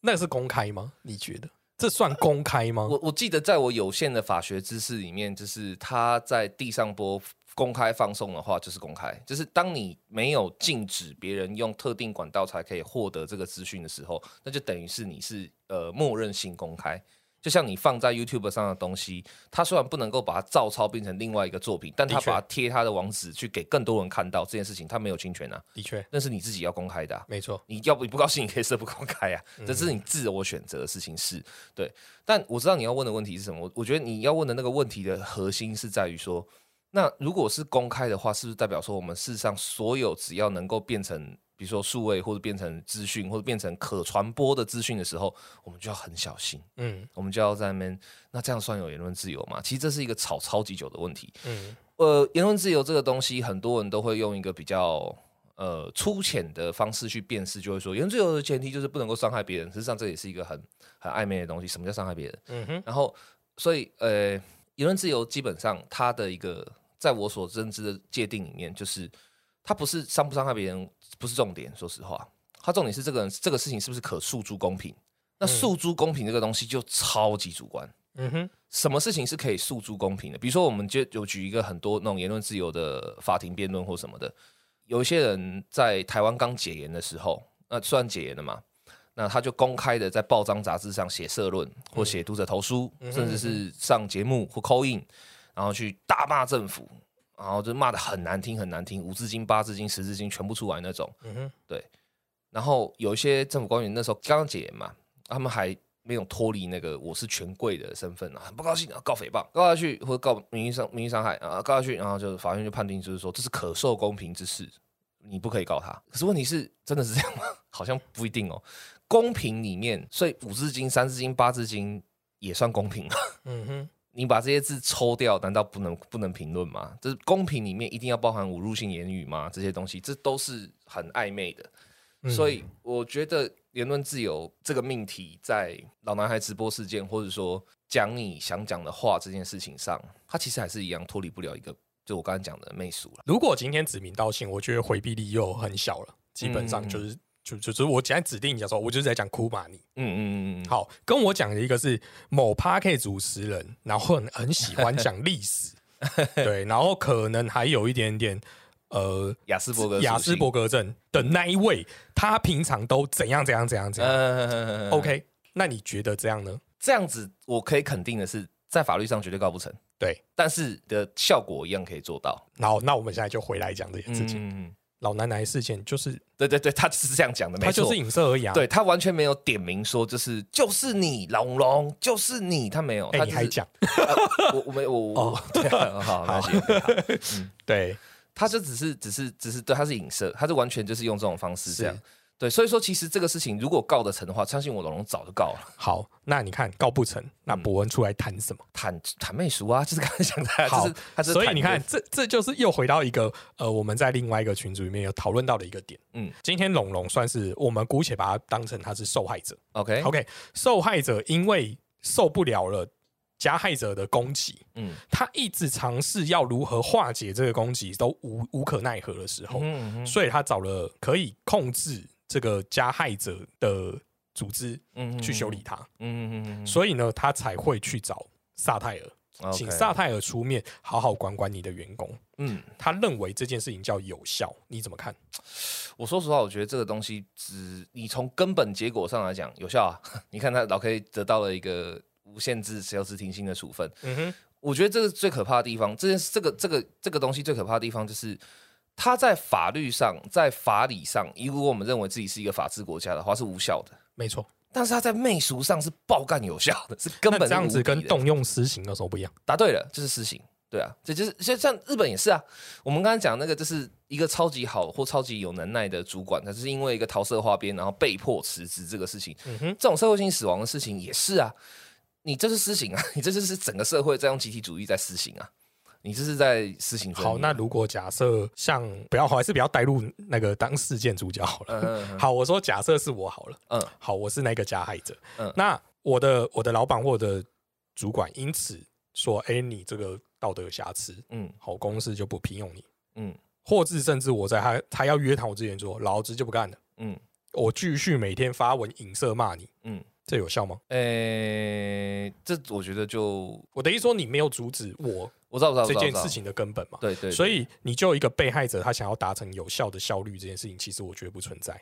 那是公开吗？你觉得这算公开吗？我我记得在我有限的法学知识里面，就是他在地上播公开放送的话，就是公开，就是当你没有禁止别人用特定管道才可以获得这个资讯的时候，那就等于是你是呃默认性公开。就像你放在 YouTube 上的东西，它虽然不能够把它照抄变成另外一个作品，但它把它贴它的网址去给更多人看到这件事情，它没有侵权啊，的确，那是你自己要公开的、啊。没错，你要不你不高兴，你可以设不公开啊，这是你自我选择的事情是，对。但我知道你要问的问题是什么，我我觉得你要问的那个问题的核心是在于说，那如果是公开的话，是不是代表说我们事实上所有只要能够变成，比如说数位或者变成资讯或者变成可传播的资讯的时候，我们就要很小心，嗯我们就要在那边，那这样算有言论自由吗？其实这是一个吵超级久的问题。嗯呃，言论自由这个东西，很多人都会用一个比较呃粗浅的方式去辨识，就会说言论自由的前提就是不能够伤害别人。实际上，这也是一个很很暧昧的东西。什么叫伤害别人？嗯哼，然后，所以呃，言论自由基本上它的一个，在我所认知的界定里面，就是他不是伤不伤害别人不是重点。说实话，他重点是这个人这个事情是不是可诉诸公平。那嗯诉诸公平这个东西就超级主观。嗯哼，什么事情是可以诉诸公平的？比如说，我们就有举一个很多那种言论自由的法庭辩论或什么的，有一些人在台湾刚解严的时候，那虽然解严了嘛，那他就公开的在报章杂志上写社论或写读者投书，嗯甚至是上节目或 call in，然后去大骂政府，然后就骂的很难听很难听，五字经、八字经、十字经全部出来那种。嗯哼，然后有一些政府官员那时候刚刚解严嘛，他们还没有脱离那个我是权贵的身份啊，很不高兴啊，告诽谤，告下去或者告名誉伤名誉伤害啊，告下去，然后就法院就判定就是说这是可受公平之事，你不可以告他。可是问题是真的是这样吗？好像不一定哦。公平里面，所以五字经、三字经、八字经也算公平啊。嗯哼，你把这些字抽掉，难道不能不能评论吗？这是公平里面一定要包含侮辱性言语吗？这些东西，这都是很暧昧的。嗯所以我觉得言论自由这个命题，在老男孩直播事件，或者说讲你想讲的话这件事情上，它其实还是一样脱离不了一个，就我刚才讲的媚俗了。如果今天指名道姓，我觉得回避力又很小了，基本上就是、就就就是我今天指定一下说，我就是在讲库马尼。嗯嗯嗯嗯，好，跟我讲的一个是某 p a r k 主持人，然后很很喜欢讲历史，对，然后可能还有一点点呃雅斯伯格，雅斯伯格症的那一位，他平常都怎样怎样怎样怎样。嗯 OK，那你觉得这样呢？这样子我可以肯定的是，在法律上绝对告不成，对，但是的效果一样可以做到。然后那我们现在就回来讲这件事情。嗯，老奶奶事件就是对对对，他只是这样讲的，没错。他就是影射而已啊。，对他完全没有点名说就是就是你龙龙就是你，他没有，哎、他就是你还讲，我我没我我哦 对啊，好，没关系好。对，他就只是只是只是对，他是影射，他是完全就是用这种方式这样。对，所以说其实这个事情如果告得成的话，相信我龙龙早就告了，好，那你看告不成，那嗯伯恩出来谈什么？坦坦妹熟啊，就是刚才讲的啊，好就是他是所以你看妹，这这就是又回到一个呃，我们在另外一个群组里面有讨论到的一个点。嗯嗯，今天龙龙算是我们姑且把他当成他是受害者。，OK，OK，受害者因为受不了了加害者的攻击，嗯他一直尝试要如何化解这个攻击，都无无可奈何的时候，嗯嗯所以他找了可以控制这个加害者的组织嗯去修理，他，嗯嗯嗯所以呢，他才会去找萨泰尔，嗯，请萨泰尔出面好好管管你的员工。嗯，他认为这件事情叫有效，你怎么看？我说实话，我觉得这个东西只你从根本结果上来讲有效啊。你看他老 K 得到了一个无限制消失停薪的处分，嗯哼，我觉得这个最可怕的地方，这件这个这个这个东西最可怕的地方就是。它在法律上，在法理上，如果我们认为自己是一个法治国家的话，是无效的；没错。但是它在媚俗上是爆干有效的，是根本这样子跟动用私刑的时候不一样。答对了，就是私刑。对啊，这就是像像日本也是啊。我们刚才讲那个，就是一个超级好或超级有能耐的主管，他就是因为一个桃色花边，然后被迫辞职这个事情，嗯哼，这种社会性死亡的事情也是啊。你这是私刑啊，你这就是整个社会在用集体主义在私刑啊，你这是在私行正义啊。好，那如果假设像不要，还是不要带入那个当事件主角好了。嗯嗯嗯 好，我说假设是我好了。嗯好，我是那个加害者。嗯那我的我的老板或我的主管因此说，哎、你这个道德有瑕疵，嗯好，公司就不聘用你，嗯或者甚至我在他他要约谈我之前说，老子就不干了，嗯我继续每天发文影射骂你，嗯，这有效吗？诶、这我觉得就我的意思说，你没有阻止我我知道，我知道，这件事情的根本嘛？对对，所以你就一个被害者，他想要达成有效的效率，这件事情其实我觉得不存在。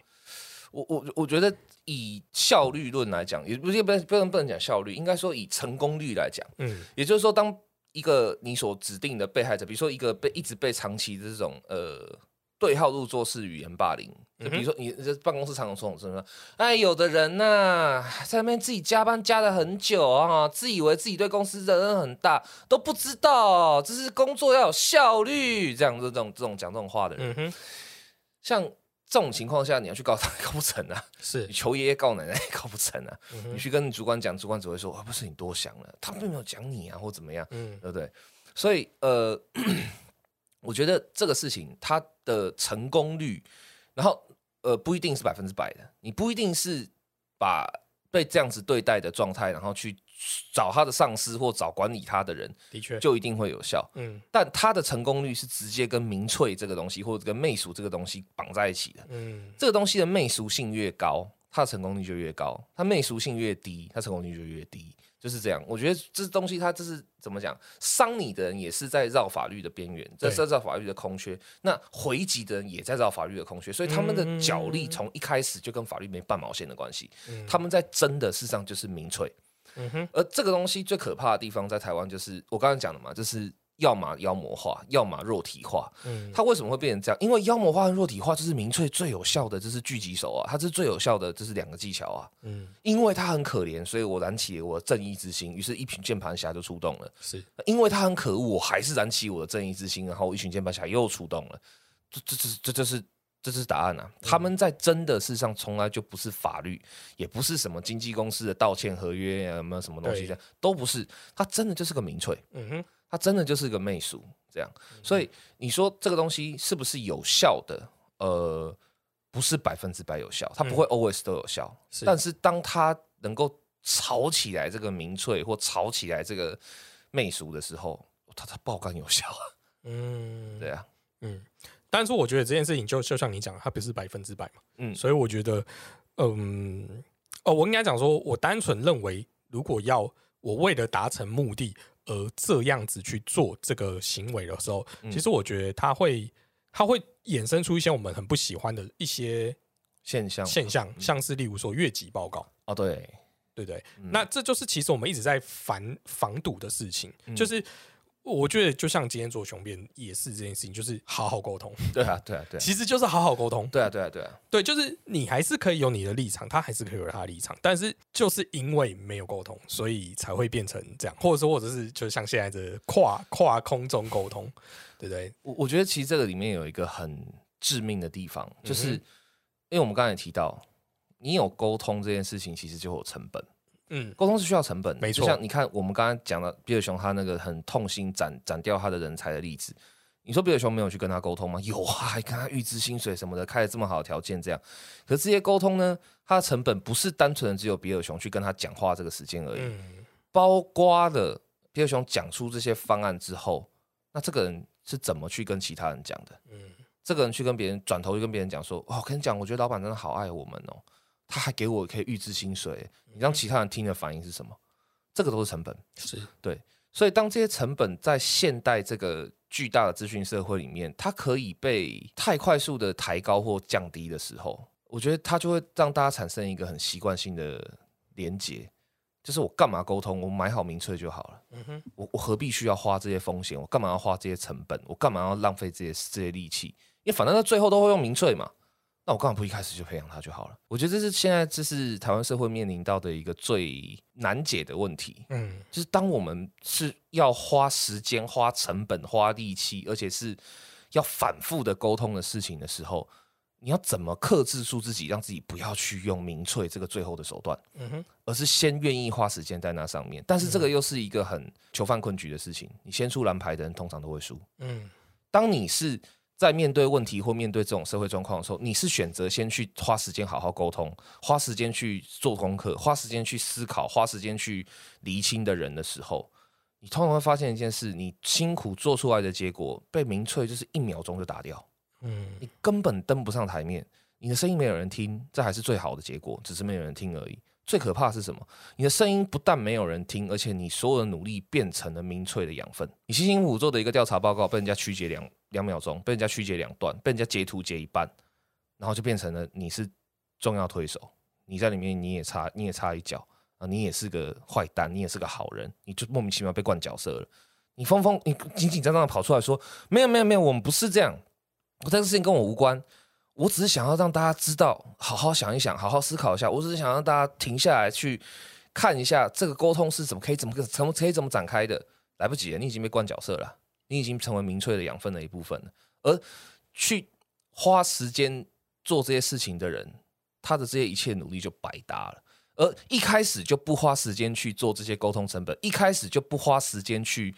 我我我觉得以效率论来讲，也不是不能不能不能讲效率，应该说以成功率来讲，嗯也就是说，当一个你所指定的被害者，比如说一个被一直被长期的这种呃对号入座式语言霸凌，就比如说你这办公室常有这种什么，哎，有的人呐、在那边自己加班加了很久啊，自以为自己对公司责任很大，都不知道这是工作要有效率，这样这种这种讲这种话的人，嗯，像这种情况下，你要去告他告不成啊，是。你，求爷爷告奶奶也告不成啊，嗯，你去跟你主管讲，主管只会说啊，不是你多想了，他并没有讲你啊，或怎么样。嗯。对不对？所以呃，我觉得这个事情它的成功率，然后呃不一定是百分之百的，你不一定是把被这样子对待的状态，然后去找他的上司或找管理他的人，的确，就一定会有效。嗯但他的成功率是直接跟民粹这个东西，或者跟媚俗这个东西绑在一起的。嗯这个东西的媚俗性越高，它的成功率就越高；它媚俗性越低，它成功率就越低。就是这样。我觉得这东西它这是怎么讲？伤你的人也是在绕法律的边缘，这对是绕法律的空缺。那回击的人也在绕法律的空缺，所以他们的角力从一开始就跟法律没半毛线的关系。嗯他们在争的事实上就是民粹。嗯哼，而这个东西最可怕的地方在台湾，就是我刚刚讲的嘛，就是要么妖魔化，要么肉体化。嗯它为什么会变成这样？因为妖魔化和弱体化，这是民粹最有效的，这是狙击手啊，它是最有效的，这是两个技巧啊。嗯因为他很可怜，所以我燃起了我的正义之心，于是，一群键盘侠就出动了。是，因为他很可恶，我还是燃起我的正义之心，然后一群键盘侠又出动了。这这这这这是这是答案啊！他们在真的事上从来就不是法律，也不是什么经纪公司的道歉合约啊，有没有什么东西的，都不是。他真的就是个民粹，嗯哼，他真的就是个媚俗，这样。所以你说这个东西是不是有效的？呃，不是百分之百有效，它不会 always 都有效。但是当它能够炒起来这个民粹或炒起来这个媚俗的时候，它它爆肝有效啊！嗯，对啊，嗯。但是我觉得这件事情就就像你讲，它不是百分之百嘛，嗯，所以我觉得，嗯，哦，我应该讲说，我单纯认为，如果要我为了达成目的而这样子去做这个行为的时候，其实我觉得它会，它会衍生出一些我们很不喜欢的一些现象现象，像是例如说越级报告，哦，对，对对，那这就是其实我们一直在防防堵的事情，就是。我觉得就像今天做雄辩也是这件事情，就是好好沟通。对啊，对啊，对啊，其实就是好好沟通。对啊，对啊，对啊，对，就是你还是可以有你的立场，他还是可以有他的立场，但是就是因为没有沟通，所以才会变成这样，或者说，或者是就像现在的跨跨空中沟通，对不对？我我觉得其实这个里面有一个很致命的地方，就是因为我们刚才提到，你有沟通这件事情，其实就有成本。嗯，沟通是需要成本的，没错。就像你看，我们刚刚讲的比尔熊他那个很痛心斩斩掉他的人才的例子，你说比尔熊没有去跟他沟通吗？有啊，还跟他预支薪水什么的，开了这么好的条件，这样。可这些沟通呢，它的成本不是单纯的只有比尔熊去跟他讲话这个时间而已，包括的比尔熊讲出这些方案之后，那这个人是怎么去跟其他人讲的？嗯，这个人去跟别人转头就跟别人讲说，哦，我跟你讲，我觉得老板真的好爱我们哦。他还给我可以预支薪水，你让其他人听的反应是什么？这个都是成本，是对。所以当这些成本在现代这个巨大的资讯社会里面，它可以被太快速的抬高或降低的时候，我觉得它就会让大家产生一个很习惯性的连结，就是我干嘛沟通？我买好名粹就好了。嗯哼，我我何必需要花这些风险？我干嘛要花这些成本？我干嘛要浪费这些这些力气？因为反正到最后都会用名粹嘛。那我干嘛不一开始就培养他就好了？我觉得这是现在这是台湾社会面临到的一个最难解的问题。嗯，就是当我们是要花时间、花成本、花力气，而且是要反复的沟通的事情的时候，你要怎么克制住自己，让自己不要去用民粹这个最后的手段？嗯哼，而是先愿意花时间在那上面。但是这个又是一个很囚犯困局的事情。你先出蓝牌的人，通常都会输。嗯，当你是。在面对问题或面对这种社会状况的时候，你是选择先去花时间好好沟通，花时间去做功课，花时间去思考，花时间去厘清的人的时候，你通常会发现一件事：你辛苦做出来的结果被民粹就是一秒钟就打掉，嗯，你根本登不上台面，你的声音没有人听，这还是最好的结果，只是没有人听而已。最可怕是什么？你的声音不但没有人听，而且你所有的努力变成了民粹的养分。你辛辛苦苦做的一个调查报告被人家曲解两。两秒钟被人家曲解两段，被人家截图截一半，然后就变成了你是重要推手，你在里面你也插你也插一脚啊，你也是个坏蛋，你也是个好人，你就莫名其妙被灌角色了。你疯疯你紧紧张张的跑出来说没有没有没有，我们不是这样，我这个事情跟我无关，我只是想要让大家知道，好好想一想，好好思考一下，我只是想让大家停下来去看一下这个沟通是怎么可以怎么怎么可以怎么展开的，来不及了，你已经被灌角色了。你已经成为民粹的养分的一部分了，而去花时间做这些事情的人，他的这些一切努力就白搭了。而一开始就不花时间去做这些沟通成本，一开始就不花时间去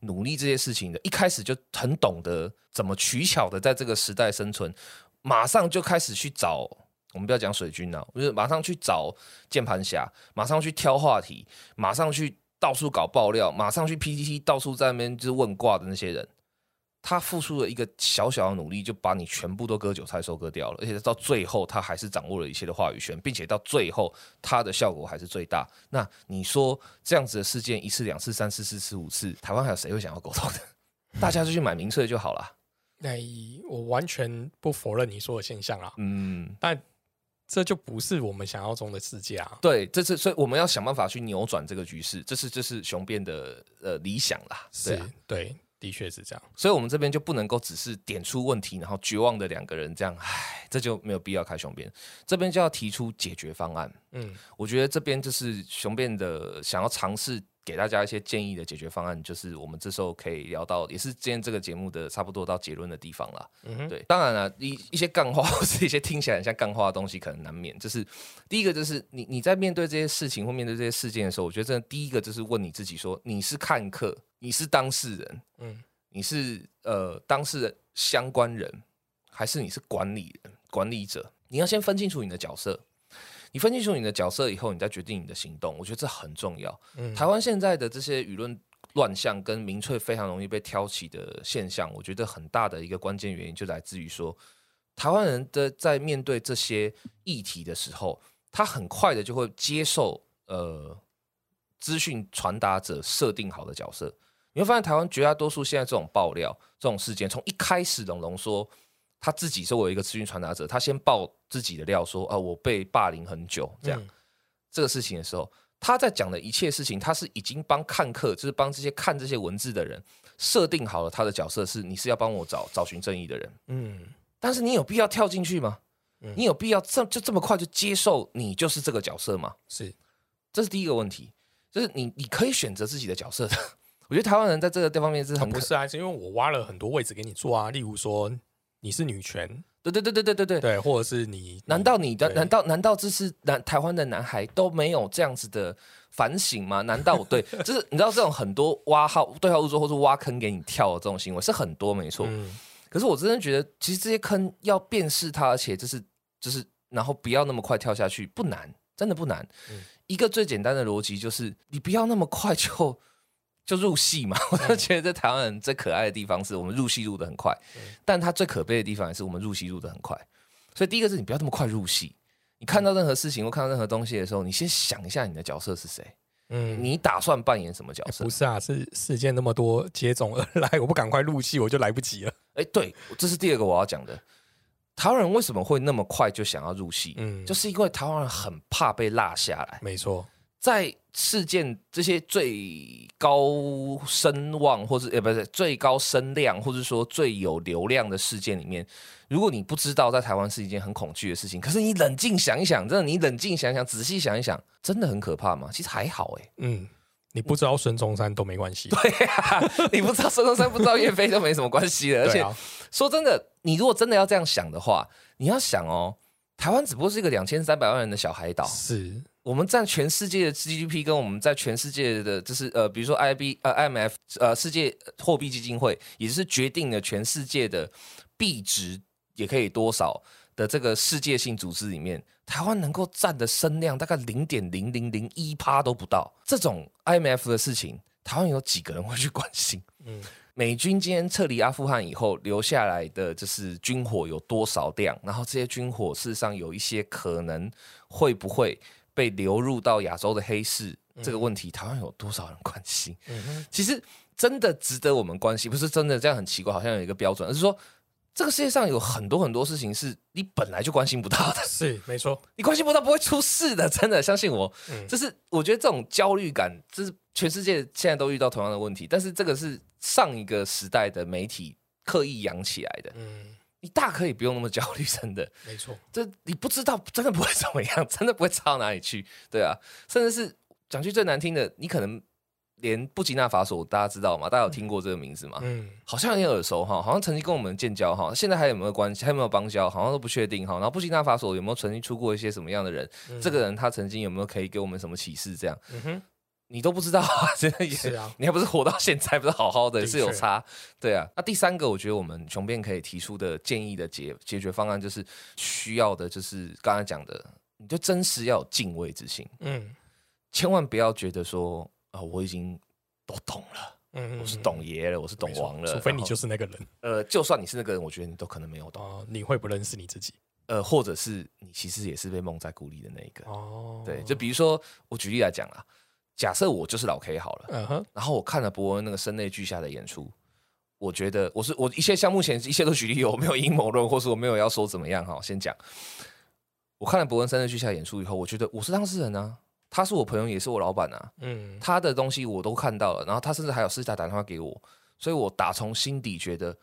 努力这些事情的，一开始就很懂得怎么取巧的在这个时代生存，马上就开始去找我们不要讲水军了，就是马上去找键盘侠，马上去挑话题，马上去。到处搞爆料，马上去 PPT，到处在那边就是问卦的那些人，他付出了一个小小的努力，就把你全部都割韭菜收割掉了，而且到最后他还是掌握了一切的话语权，并且到最后他的效果还是最大。那你说这样子的事件一次、两次、三次、四次、五次，台湾还有谁会想要沟通的？大家就去买名册就好了。那我完全不否认你说的现象啊，嗯，但。这就不是我们想要中的世界啊！对，这是所以我们要想办法去扭转这个局势，这是这是雄辩的呃理想啦。是，对，的确是这样。所以，我们这边就不能够只是点出问题，然后绝望的两个人这样，唉，这就没有必要开雄辩。这边就要提出解决方案。嗯，我觉得这边就是雄辩的想要尝试给大家一些建议的解决方案，就是我们这时候可以聊到，也是今天这个节目的差不多到结论的地方了。嗯，对，当然了，一一些干话 或是一些听起来很像干话的东西，可能难免。就是第一个，就是你你在面对这些事情或面对这些事件的时候，我觉得真的第一个就是问你自己说，你是看客，你是当事人，嗯你是呃当事人相关人，还是你是管理人、管理者？你要先分清楚你的角色。你分清楚你的角色以后，你再决定你的行动。我觉得这很重要。嗯，台湾现在的这些舆论乱象跟民粹非常容易被挑起的现象，我觉得很大的一个关键原因就来自于说，台湾人的在面对这些议题的时候，他很快的就会接受呃资讯传达者设定好的角色。你会发现，台湾绝大多数现在这种爆料、这种事件，从一开始龙龙说他自己作为一个资讯传达者，他先爆自己的料说，啊，我被霸凌很久这样。嗯这个事情的时候，他在讲的一切事情，他是已经帮看客，就是帮这些看这些文字的人设定好了他的角色是，你是要帮我找找寻正义的人。嗯但是你有必要跳进去吗？嗯你有必要这就这么快就接受你就是这个角色吗？是，这是第一个问题，就是你你可以选择自己的角色的。我觉得台湾人在这个这方面是很啊不是啊，是因为我挖了很多位置给你做啊，例如说你是女权，对对对对对对对。对，或者是你，难道你的对难道难道这是男台湾的男孩都没有这样子的反省吗？难道对，就是你知道这种很多挖号对号入座或是挖坑给你跳的这种行为是很多没错。嗯可是我真的觉得，其实这些坑要辨识它，而且就是就是，然后不要那么快跳下去，不难，真的不难。嗯一个最简单的逻辑就是，你不要那么快就就入戏嘛。我就觉得在台湾人最可爱的地方是我们入戏入的很快，嗯但他最可悲的地方也是我们入戏入的很快。所以第一个是你不要那么快入戏。你看到任何事情或看到任何东西的时候，你先想一下你的角色是谁，嗯，你打算扮演什么角色不？是啊，是事件那么多接踵而来，我不赶快入戏，我就来不及了。哎，对，这是第二个我要讲的。台湾人为什么会那么快就想要入戏？嗯，就是因为台湾人很怕被落下来，没错，在事件这些最高声望，或是呃不是最高声量，或者说最有流量的事件里面，如果你不知道在台湾是一件很恐惧的事情，可是你冷静想一想，真的你冷静想想，仔细想一想，真的很可怕吗？其实还好哎、嗯，你不知道孙中山都没关系，对啊，你不知道孙中山，不知道岳飞都没什么关系的。而且啊，说真的，你如果真的要这样想的话，你要想哦，台湾只不过是一个两千三百万人的小海岛，是，我们占全世界的 GDP，跟我们在全世界的，就是呃，比如说 IB 呃 IMF 呃世界货币基金会，也就是决定了全世界的币值也可以多少的这个世界性组织里面，台湾能够占的声量大概零点零零零一趴都不到。这种 IMF 的事情，台湾有几个人会去关心？嗯美军今天撤离阿富汗以后留下来的就是军火有多少量？然后这些军火事实上有一些可能会不会被流入到亚洲的黑市这个问题，台湾有多少人关心？嗯，其实真的值得我们关心，不是真的这样很奇怪，好像有一个标准，而是说这个世界上有很多很多事情是你本来就关心不到的，是没错，你关心不到不会出事的，真的相信我。嗯。就是我觉得这种焦虑感，这是全世界现在都遇到同样的问题，但是这个是上一个时代的媒体刻意养起来的，嗯，你大可以不用那么焦虑，真的。没错，这你不知道，真的不会怎么样，真的不会差到哪里去，对啊，甚至是讲句最难听的，你可能连布吉纳法索大家知道吗？大家有听过这个名字吗？嗯好像有点耳熟哈，好像曾经跟我们建交哈，现在还有没有关系？还有没有邦交？好像都不确定哈。然后布吉纳法索有没有曾经出过一些什么样的人？嗯这个人他曾经有没有可以给我们什么启示？这样嗯哼，你都不知道啊，真的也是啊，你还不是活到现在，不是好好的，的是有差，对啊。那第三个，我觉得我们雄辩可以提出的建议的解解决方案，就是需要的，就是刚才讲的，你就真实要有敬畏之心，嗯。千万不要觉得说啊、我已经都懂了，嗯，我是懂爷了，我是懂王了，除非你就是那个人。呃，就算你是那个人，我觉得你都可能没有懂，哦，你会不认识你自己。呃，或者是你其实也是被蒙在鼓里的那一个，哦，对，就比如说我举例来讲啊，假设我就是老 K 好了。嗯哼，然后我看了伯恩那个声泪俱下的演出，我觉得我是我一切像目前一切都举例，我没有阴谋论，或是我没有要说怎么样哈。先讲，我看了伯恩声泪俱下演出以后，我觉得我是当事人啊，他是我朋友，也是我老板啊，嗯他的东西我都看到了，然后他甚至还有私下打电话给我，所以我打从心底觉得，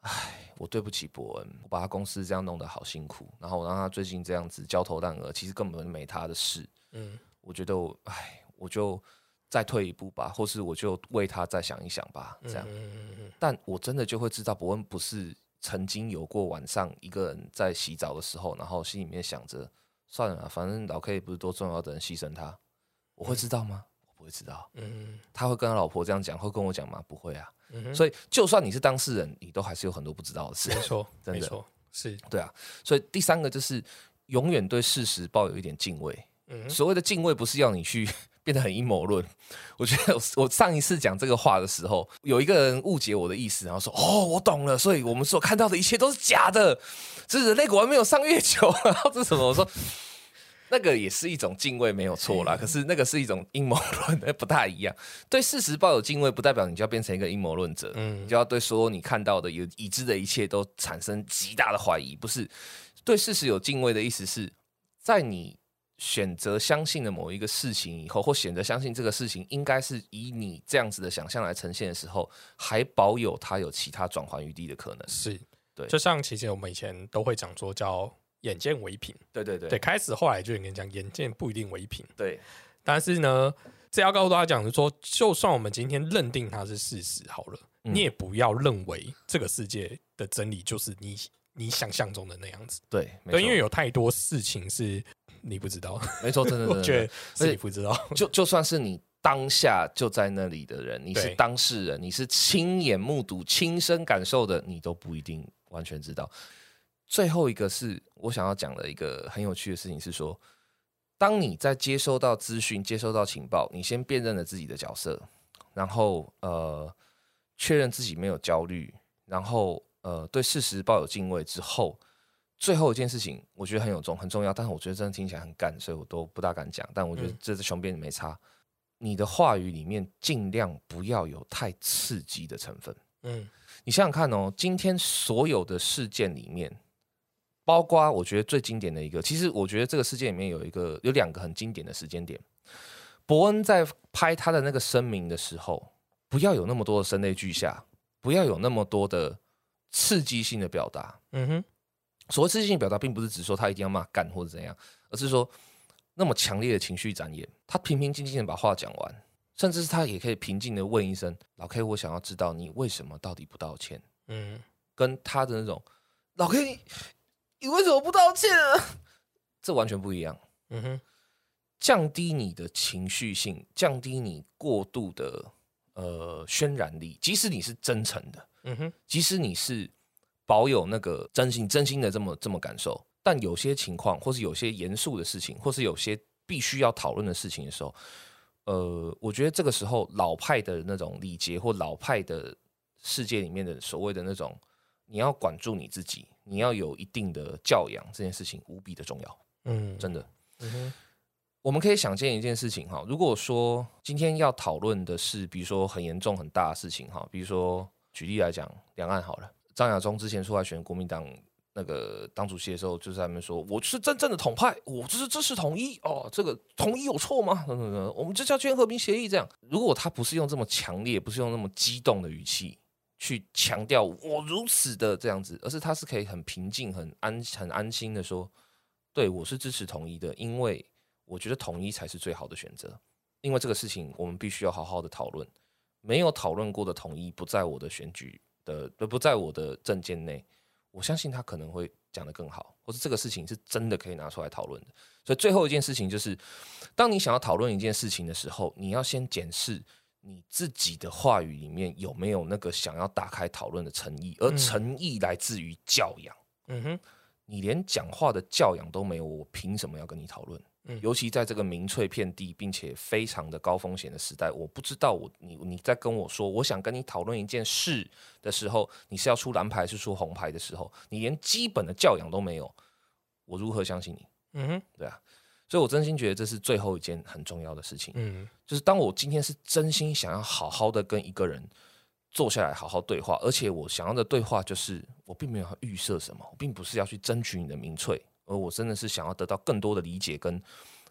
唉，我对不起伯恩，我把他公司这样弄得好辛苦，然后我让他最近这样子焦头烂额，其实根本没他的事。嗯我觉得我，唉，我就再退一步吧，或是我就为他再想一想吧，这样。但我真的就会知道，伯恩不是曾经有过晚上一个人在洗澡的时候，然后心里面想着算了啦，反正老 K 不是多重要的人牺牲他，我会知道吗？我不会知道。嗯他会跟他老婆这样讲，会跟我讲吗？不会啊。嗯，所以就算你是当事人，你都还是有很多不知道的事没。错，真的没错，是，对啊，所以第三个就是永远对事实抱有一点敬畏。嗯所谓的敬畏，不是要你去变得很阴谋论。我觉得我我上一次讲这个话的时候，有一个人误解我的意思，然后说：“哦，我懂了，所以我们所看到的一切都是假的，这人类果然没有上月球。”然后这是什么？我说。那个也是一种敬畏，没有错啦。可是那个是一种阴谋论，那不太一样。对事实抱有敬畏，不代表你就要变成一个阴谋论者。嗯你就要对所有你看到的、有已知的一切都产生极大的怀疑，不是对事实有敬畏的意思是，在你选择相信了某一个事情以后，或选择相信这个事情应该是以你这样子的想象来呈现的时候，还保有它有其他转换余地的可能。是，对。就像其实我们以前都会讲说叫眼见为凭，对对对。对，开始后来就有人讲眼见不一定为凭，对。但是呢，这要告诉大家讲的说，就算我们今天认定它是事实好了，嗯。你也不要认为这个世界的真理就是你你想象中的那样子，对，对，因为有太多事情是你不知道，没错，真的，我 真的觉得是你不知道，就就算是你当下就在那里的人，你是当事人，你是亲眼目睹、亲身感受的，你都不一定完全知道。最后一个是我想要讲的一个很有趣的事情是说，当你在接收到资讯、接收到情报，你先辨认了自己的角色，然后呃确认自己没有焦虑，然后呃对事实抱有敬畏之后，最后一件事情我觉得很有重很重要，但是我觉得真的听起来很干，所以我都不大敢讲。但我觉得嗯这是雄辩没差，你的话语里面尽量不要有太刺激的成分。嗯你想想看哦，今天所有的事件里面，包括我觉得最经典的一个，其实我觉得这个事件里面有一个有两个很经典的时间点。伯恩在拍他的那个声明的时候，不要有那么多的声泪俱下，不要有那么多的刺激性的表达。嗯哼，所谓刺激性表达，并不是只说他一定要骂干或者怎样，而是说那么强烈的情绪展演，他平平静静的把话讲完，甚至是他也可以平静的问一声：“老 K，我想要知道你为什么到底不道歉。”嗯跟他的那种老 K，你你为什么不道歉啊？这完全不一样。嗯哼，降低你的情绪性，降低你过度的呃渲染力，即使你是真诚的，嗯哼，即使你是保有那个真心、真心的这么这么感受，但有些情况，或是有些严肃的事情，或是有些必须要讨论的事情的时候，呃，我觉得这个时候老派的那种礼节或老派的世界里面的所谓的那种，你要管住你自己，你要有一定的教养，这件事情无比的重要，嗯，真的。嗯哼，我们可以想见一件事情哈，如果说今天要讨论的是，比如说很严重很大的事情哈，比如说举例来讲，两岸好了，张亚中之前出来选国民党那个党主席的时候，就在那边说，我是真正的统派，我就是支持统一哦，这个统一有错吗？等等等，我们这叫签和平协议。这样，如果他不是用这么强烈，不是用那么激动的语气去强调我如此的这样子，而是他是可以很平静、很安、很安心的说，对我是支持统一的，因为我觉得统一才是最好的选择。因为这个事情，我们必须要好好的讨论。没有讨论过的统一不在我的选举的，都不在我的证件内。我相信他可能会讲得更好，或是这个事情是真的可以拿出来讨论的。所以最后一件事情就是，当你想要讨论一件事情的时候，你要先检视你自己的话语里面有没有那个想要打开讨论的诚意，而嗯诚意来自于教养。嗯哼，你连讲话的教养都没有，我凭什么要跟你讨论？嗯。尤其在这个民粹遍地，并且非常的高风险的时代，我不知道我你你在跟我说我想跟你讨论一件事的时候，你是要出蓝牌还是出红牌的时候，你连基本的教养都没有，我如何相信你？嗯哼，对啊，所以我真心觉得这是最后一件很重要的事情，嗯。就是当我今天是真心想要好好的跟一个人坐下来好好对话，而且我想要的对话就是我并没有预设什么，我并不是要去争取你的民粹，而我真的是想要得到更多的理解跟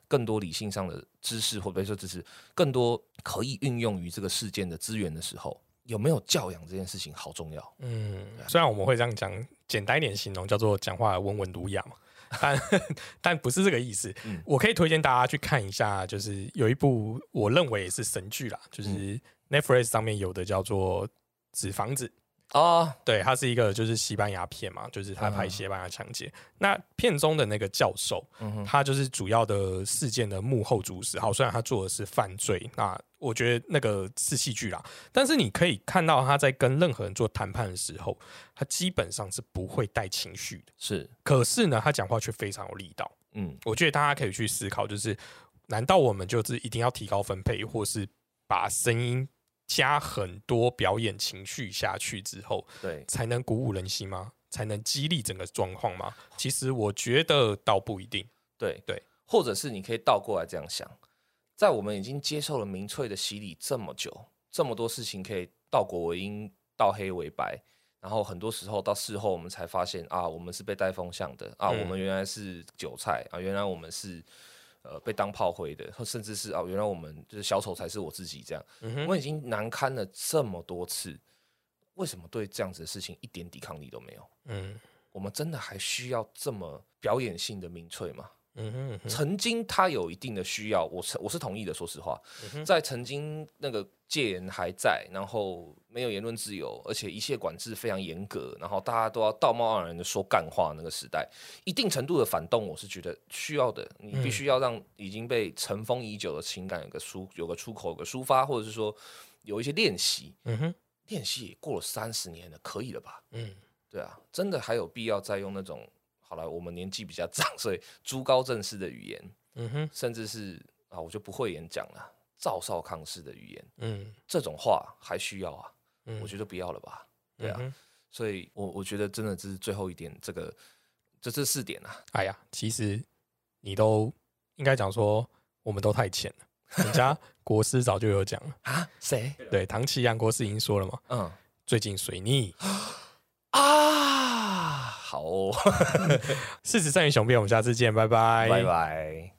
更多理性上的知识，或者说知识更多可以运用于这个事件的资源的时候，有没有教养这件事情好重要。嗯，虽然我们会这样讲，简单一点形容叫做讲话温文儒雅嘛，但但不是这个意思。嗯我可以推荐大家去看一下，就是有一部我认为也是神剧啦，就是嗯 Netflix 上面有的叫做《纸房子》。啊，对，它是一个就是西班牙片嘛，就是他拍西班牙抢劫。那片中的那个教授，嗯，他就是主要的事件的幕后主使。好，虽然他做的是犯罪，那我觉得那个是戏剧啦，但是你可以看到他在跟任何人做谈判的时候，他基本上是不会带情绪的。是，可是呢，他讲话却非常有力道。嗯我觉得大家可以去思考，就是难道我们就是一定要提高分配，或是把声音加很多表演情绪下去之后，对，才能鼓舞人心吗？才能激励整个状况吗？其实我觉得倒不一定。对对，或者是你可以倒过来这样想，在我们已经接受了民粹的洗礼这么久，这么多事情可以倒果为因，倒黑为白，然后很多时候到事后我们才发现啊，我们是被带风向的啊，嗯我们原来是韭菜啊，原来我们是呃被当炮灰的，或甚至是啊，原来我们就是小丑才是我自己这样。嗯，我已经难堪了这么多次，为什么对这样子的事情一点抵抗力都没有？嗯我们真的还需要这么表演性的民粹吗？嗯哼嗯哼曾经他有一定的需要，我是我是同意的。说实话，嗯在曾经那个戒严还在，然后没有言论自由，而且一切管制非常严格，然后大家都要道貌岸然的说干话那个时代，一定程度的反动，我是觉得需要的。你必须要让已经被尘封已久的情感有个出有个出口，有个抒发，或者是说有一些练习。嗯哼练习也过了三十年了，可以了吧？嗯对啊，真的还有必要再用那种好了，我们年纪比较长，所以朱高正式的语言，嗯哼甚至是啊，我就不会演讲了，赵少康式的语言，嗯这种话还需要啊？嗯，我觉得不要了吧？对啊嗯所以我我觉得真的这是最后一点，这个这这四点啊，哎呀，其实你都应该讲说，我们都太浅了。人家 国师早就有讲了，啊，谁？对，唐奇阳国师已经说了嘛，嗯最近水逆，啊，好、哦，事实胜于雄辩，我们下次见，拜拜，拜拜。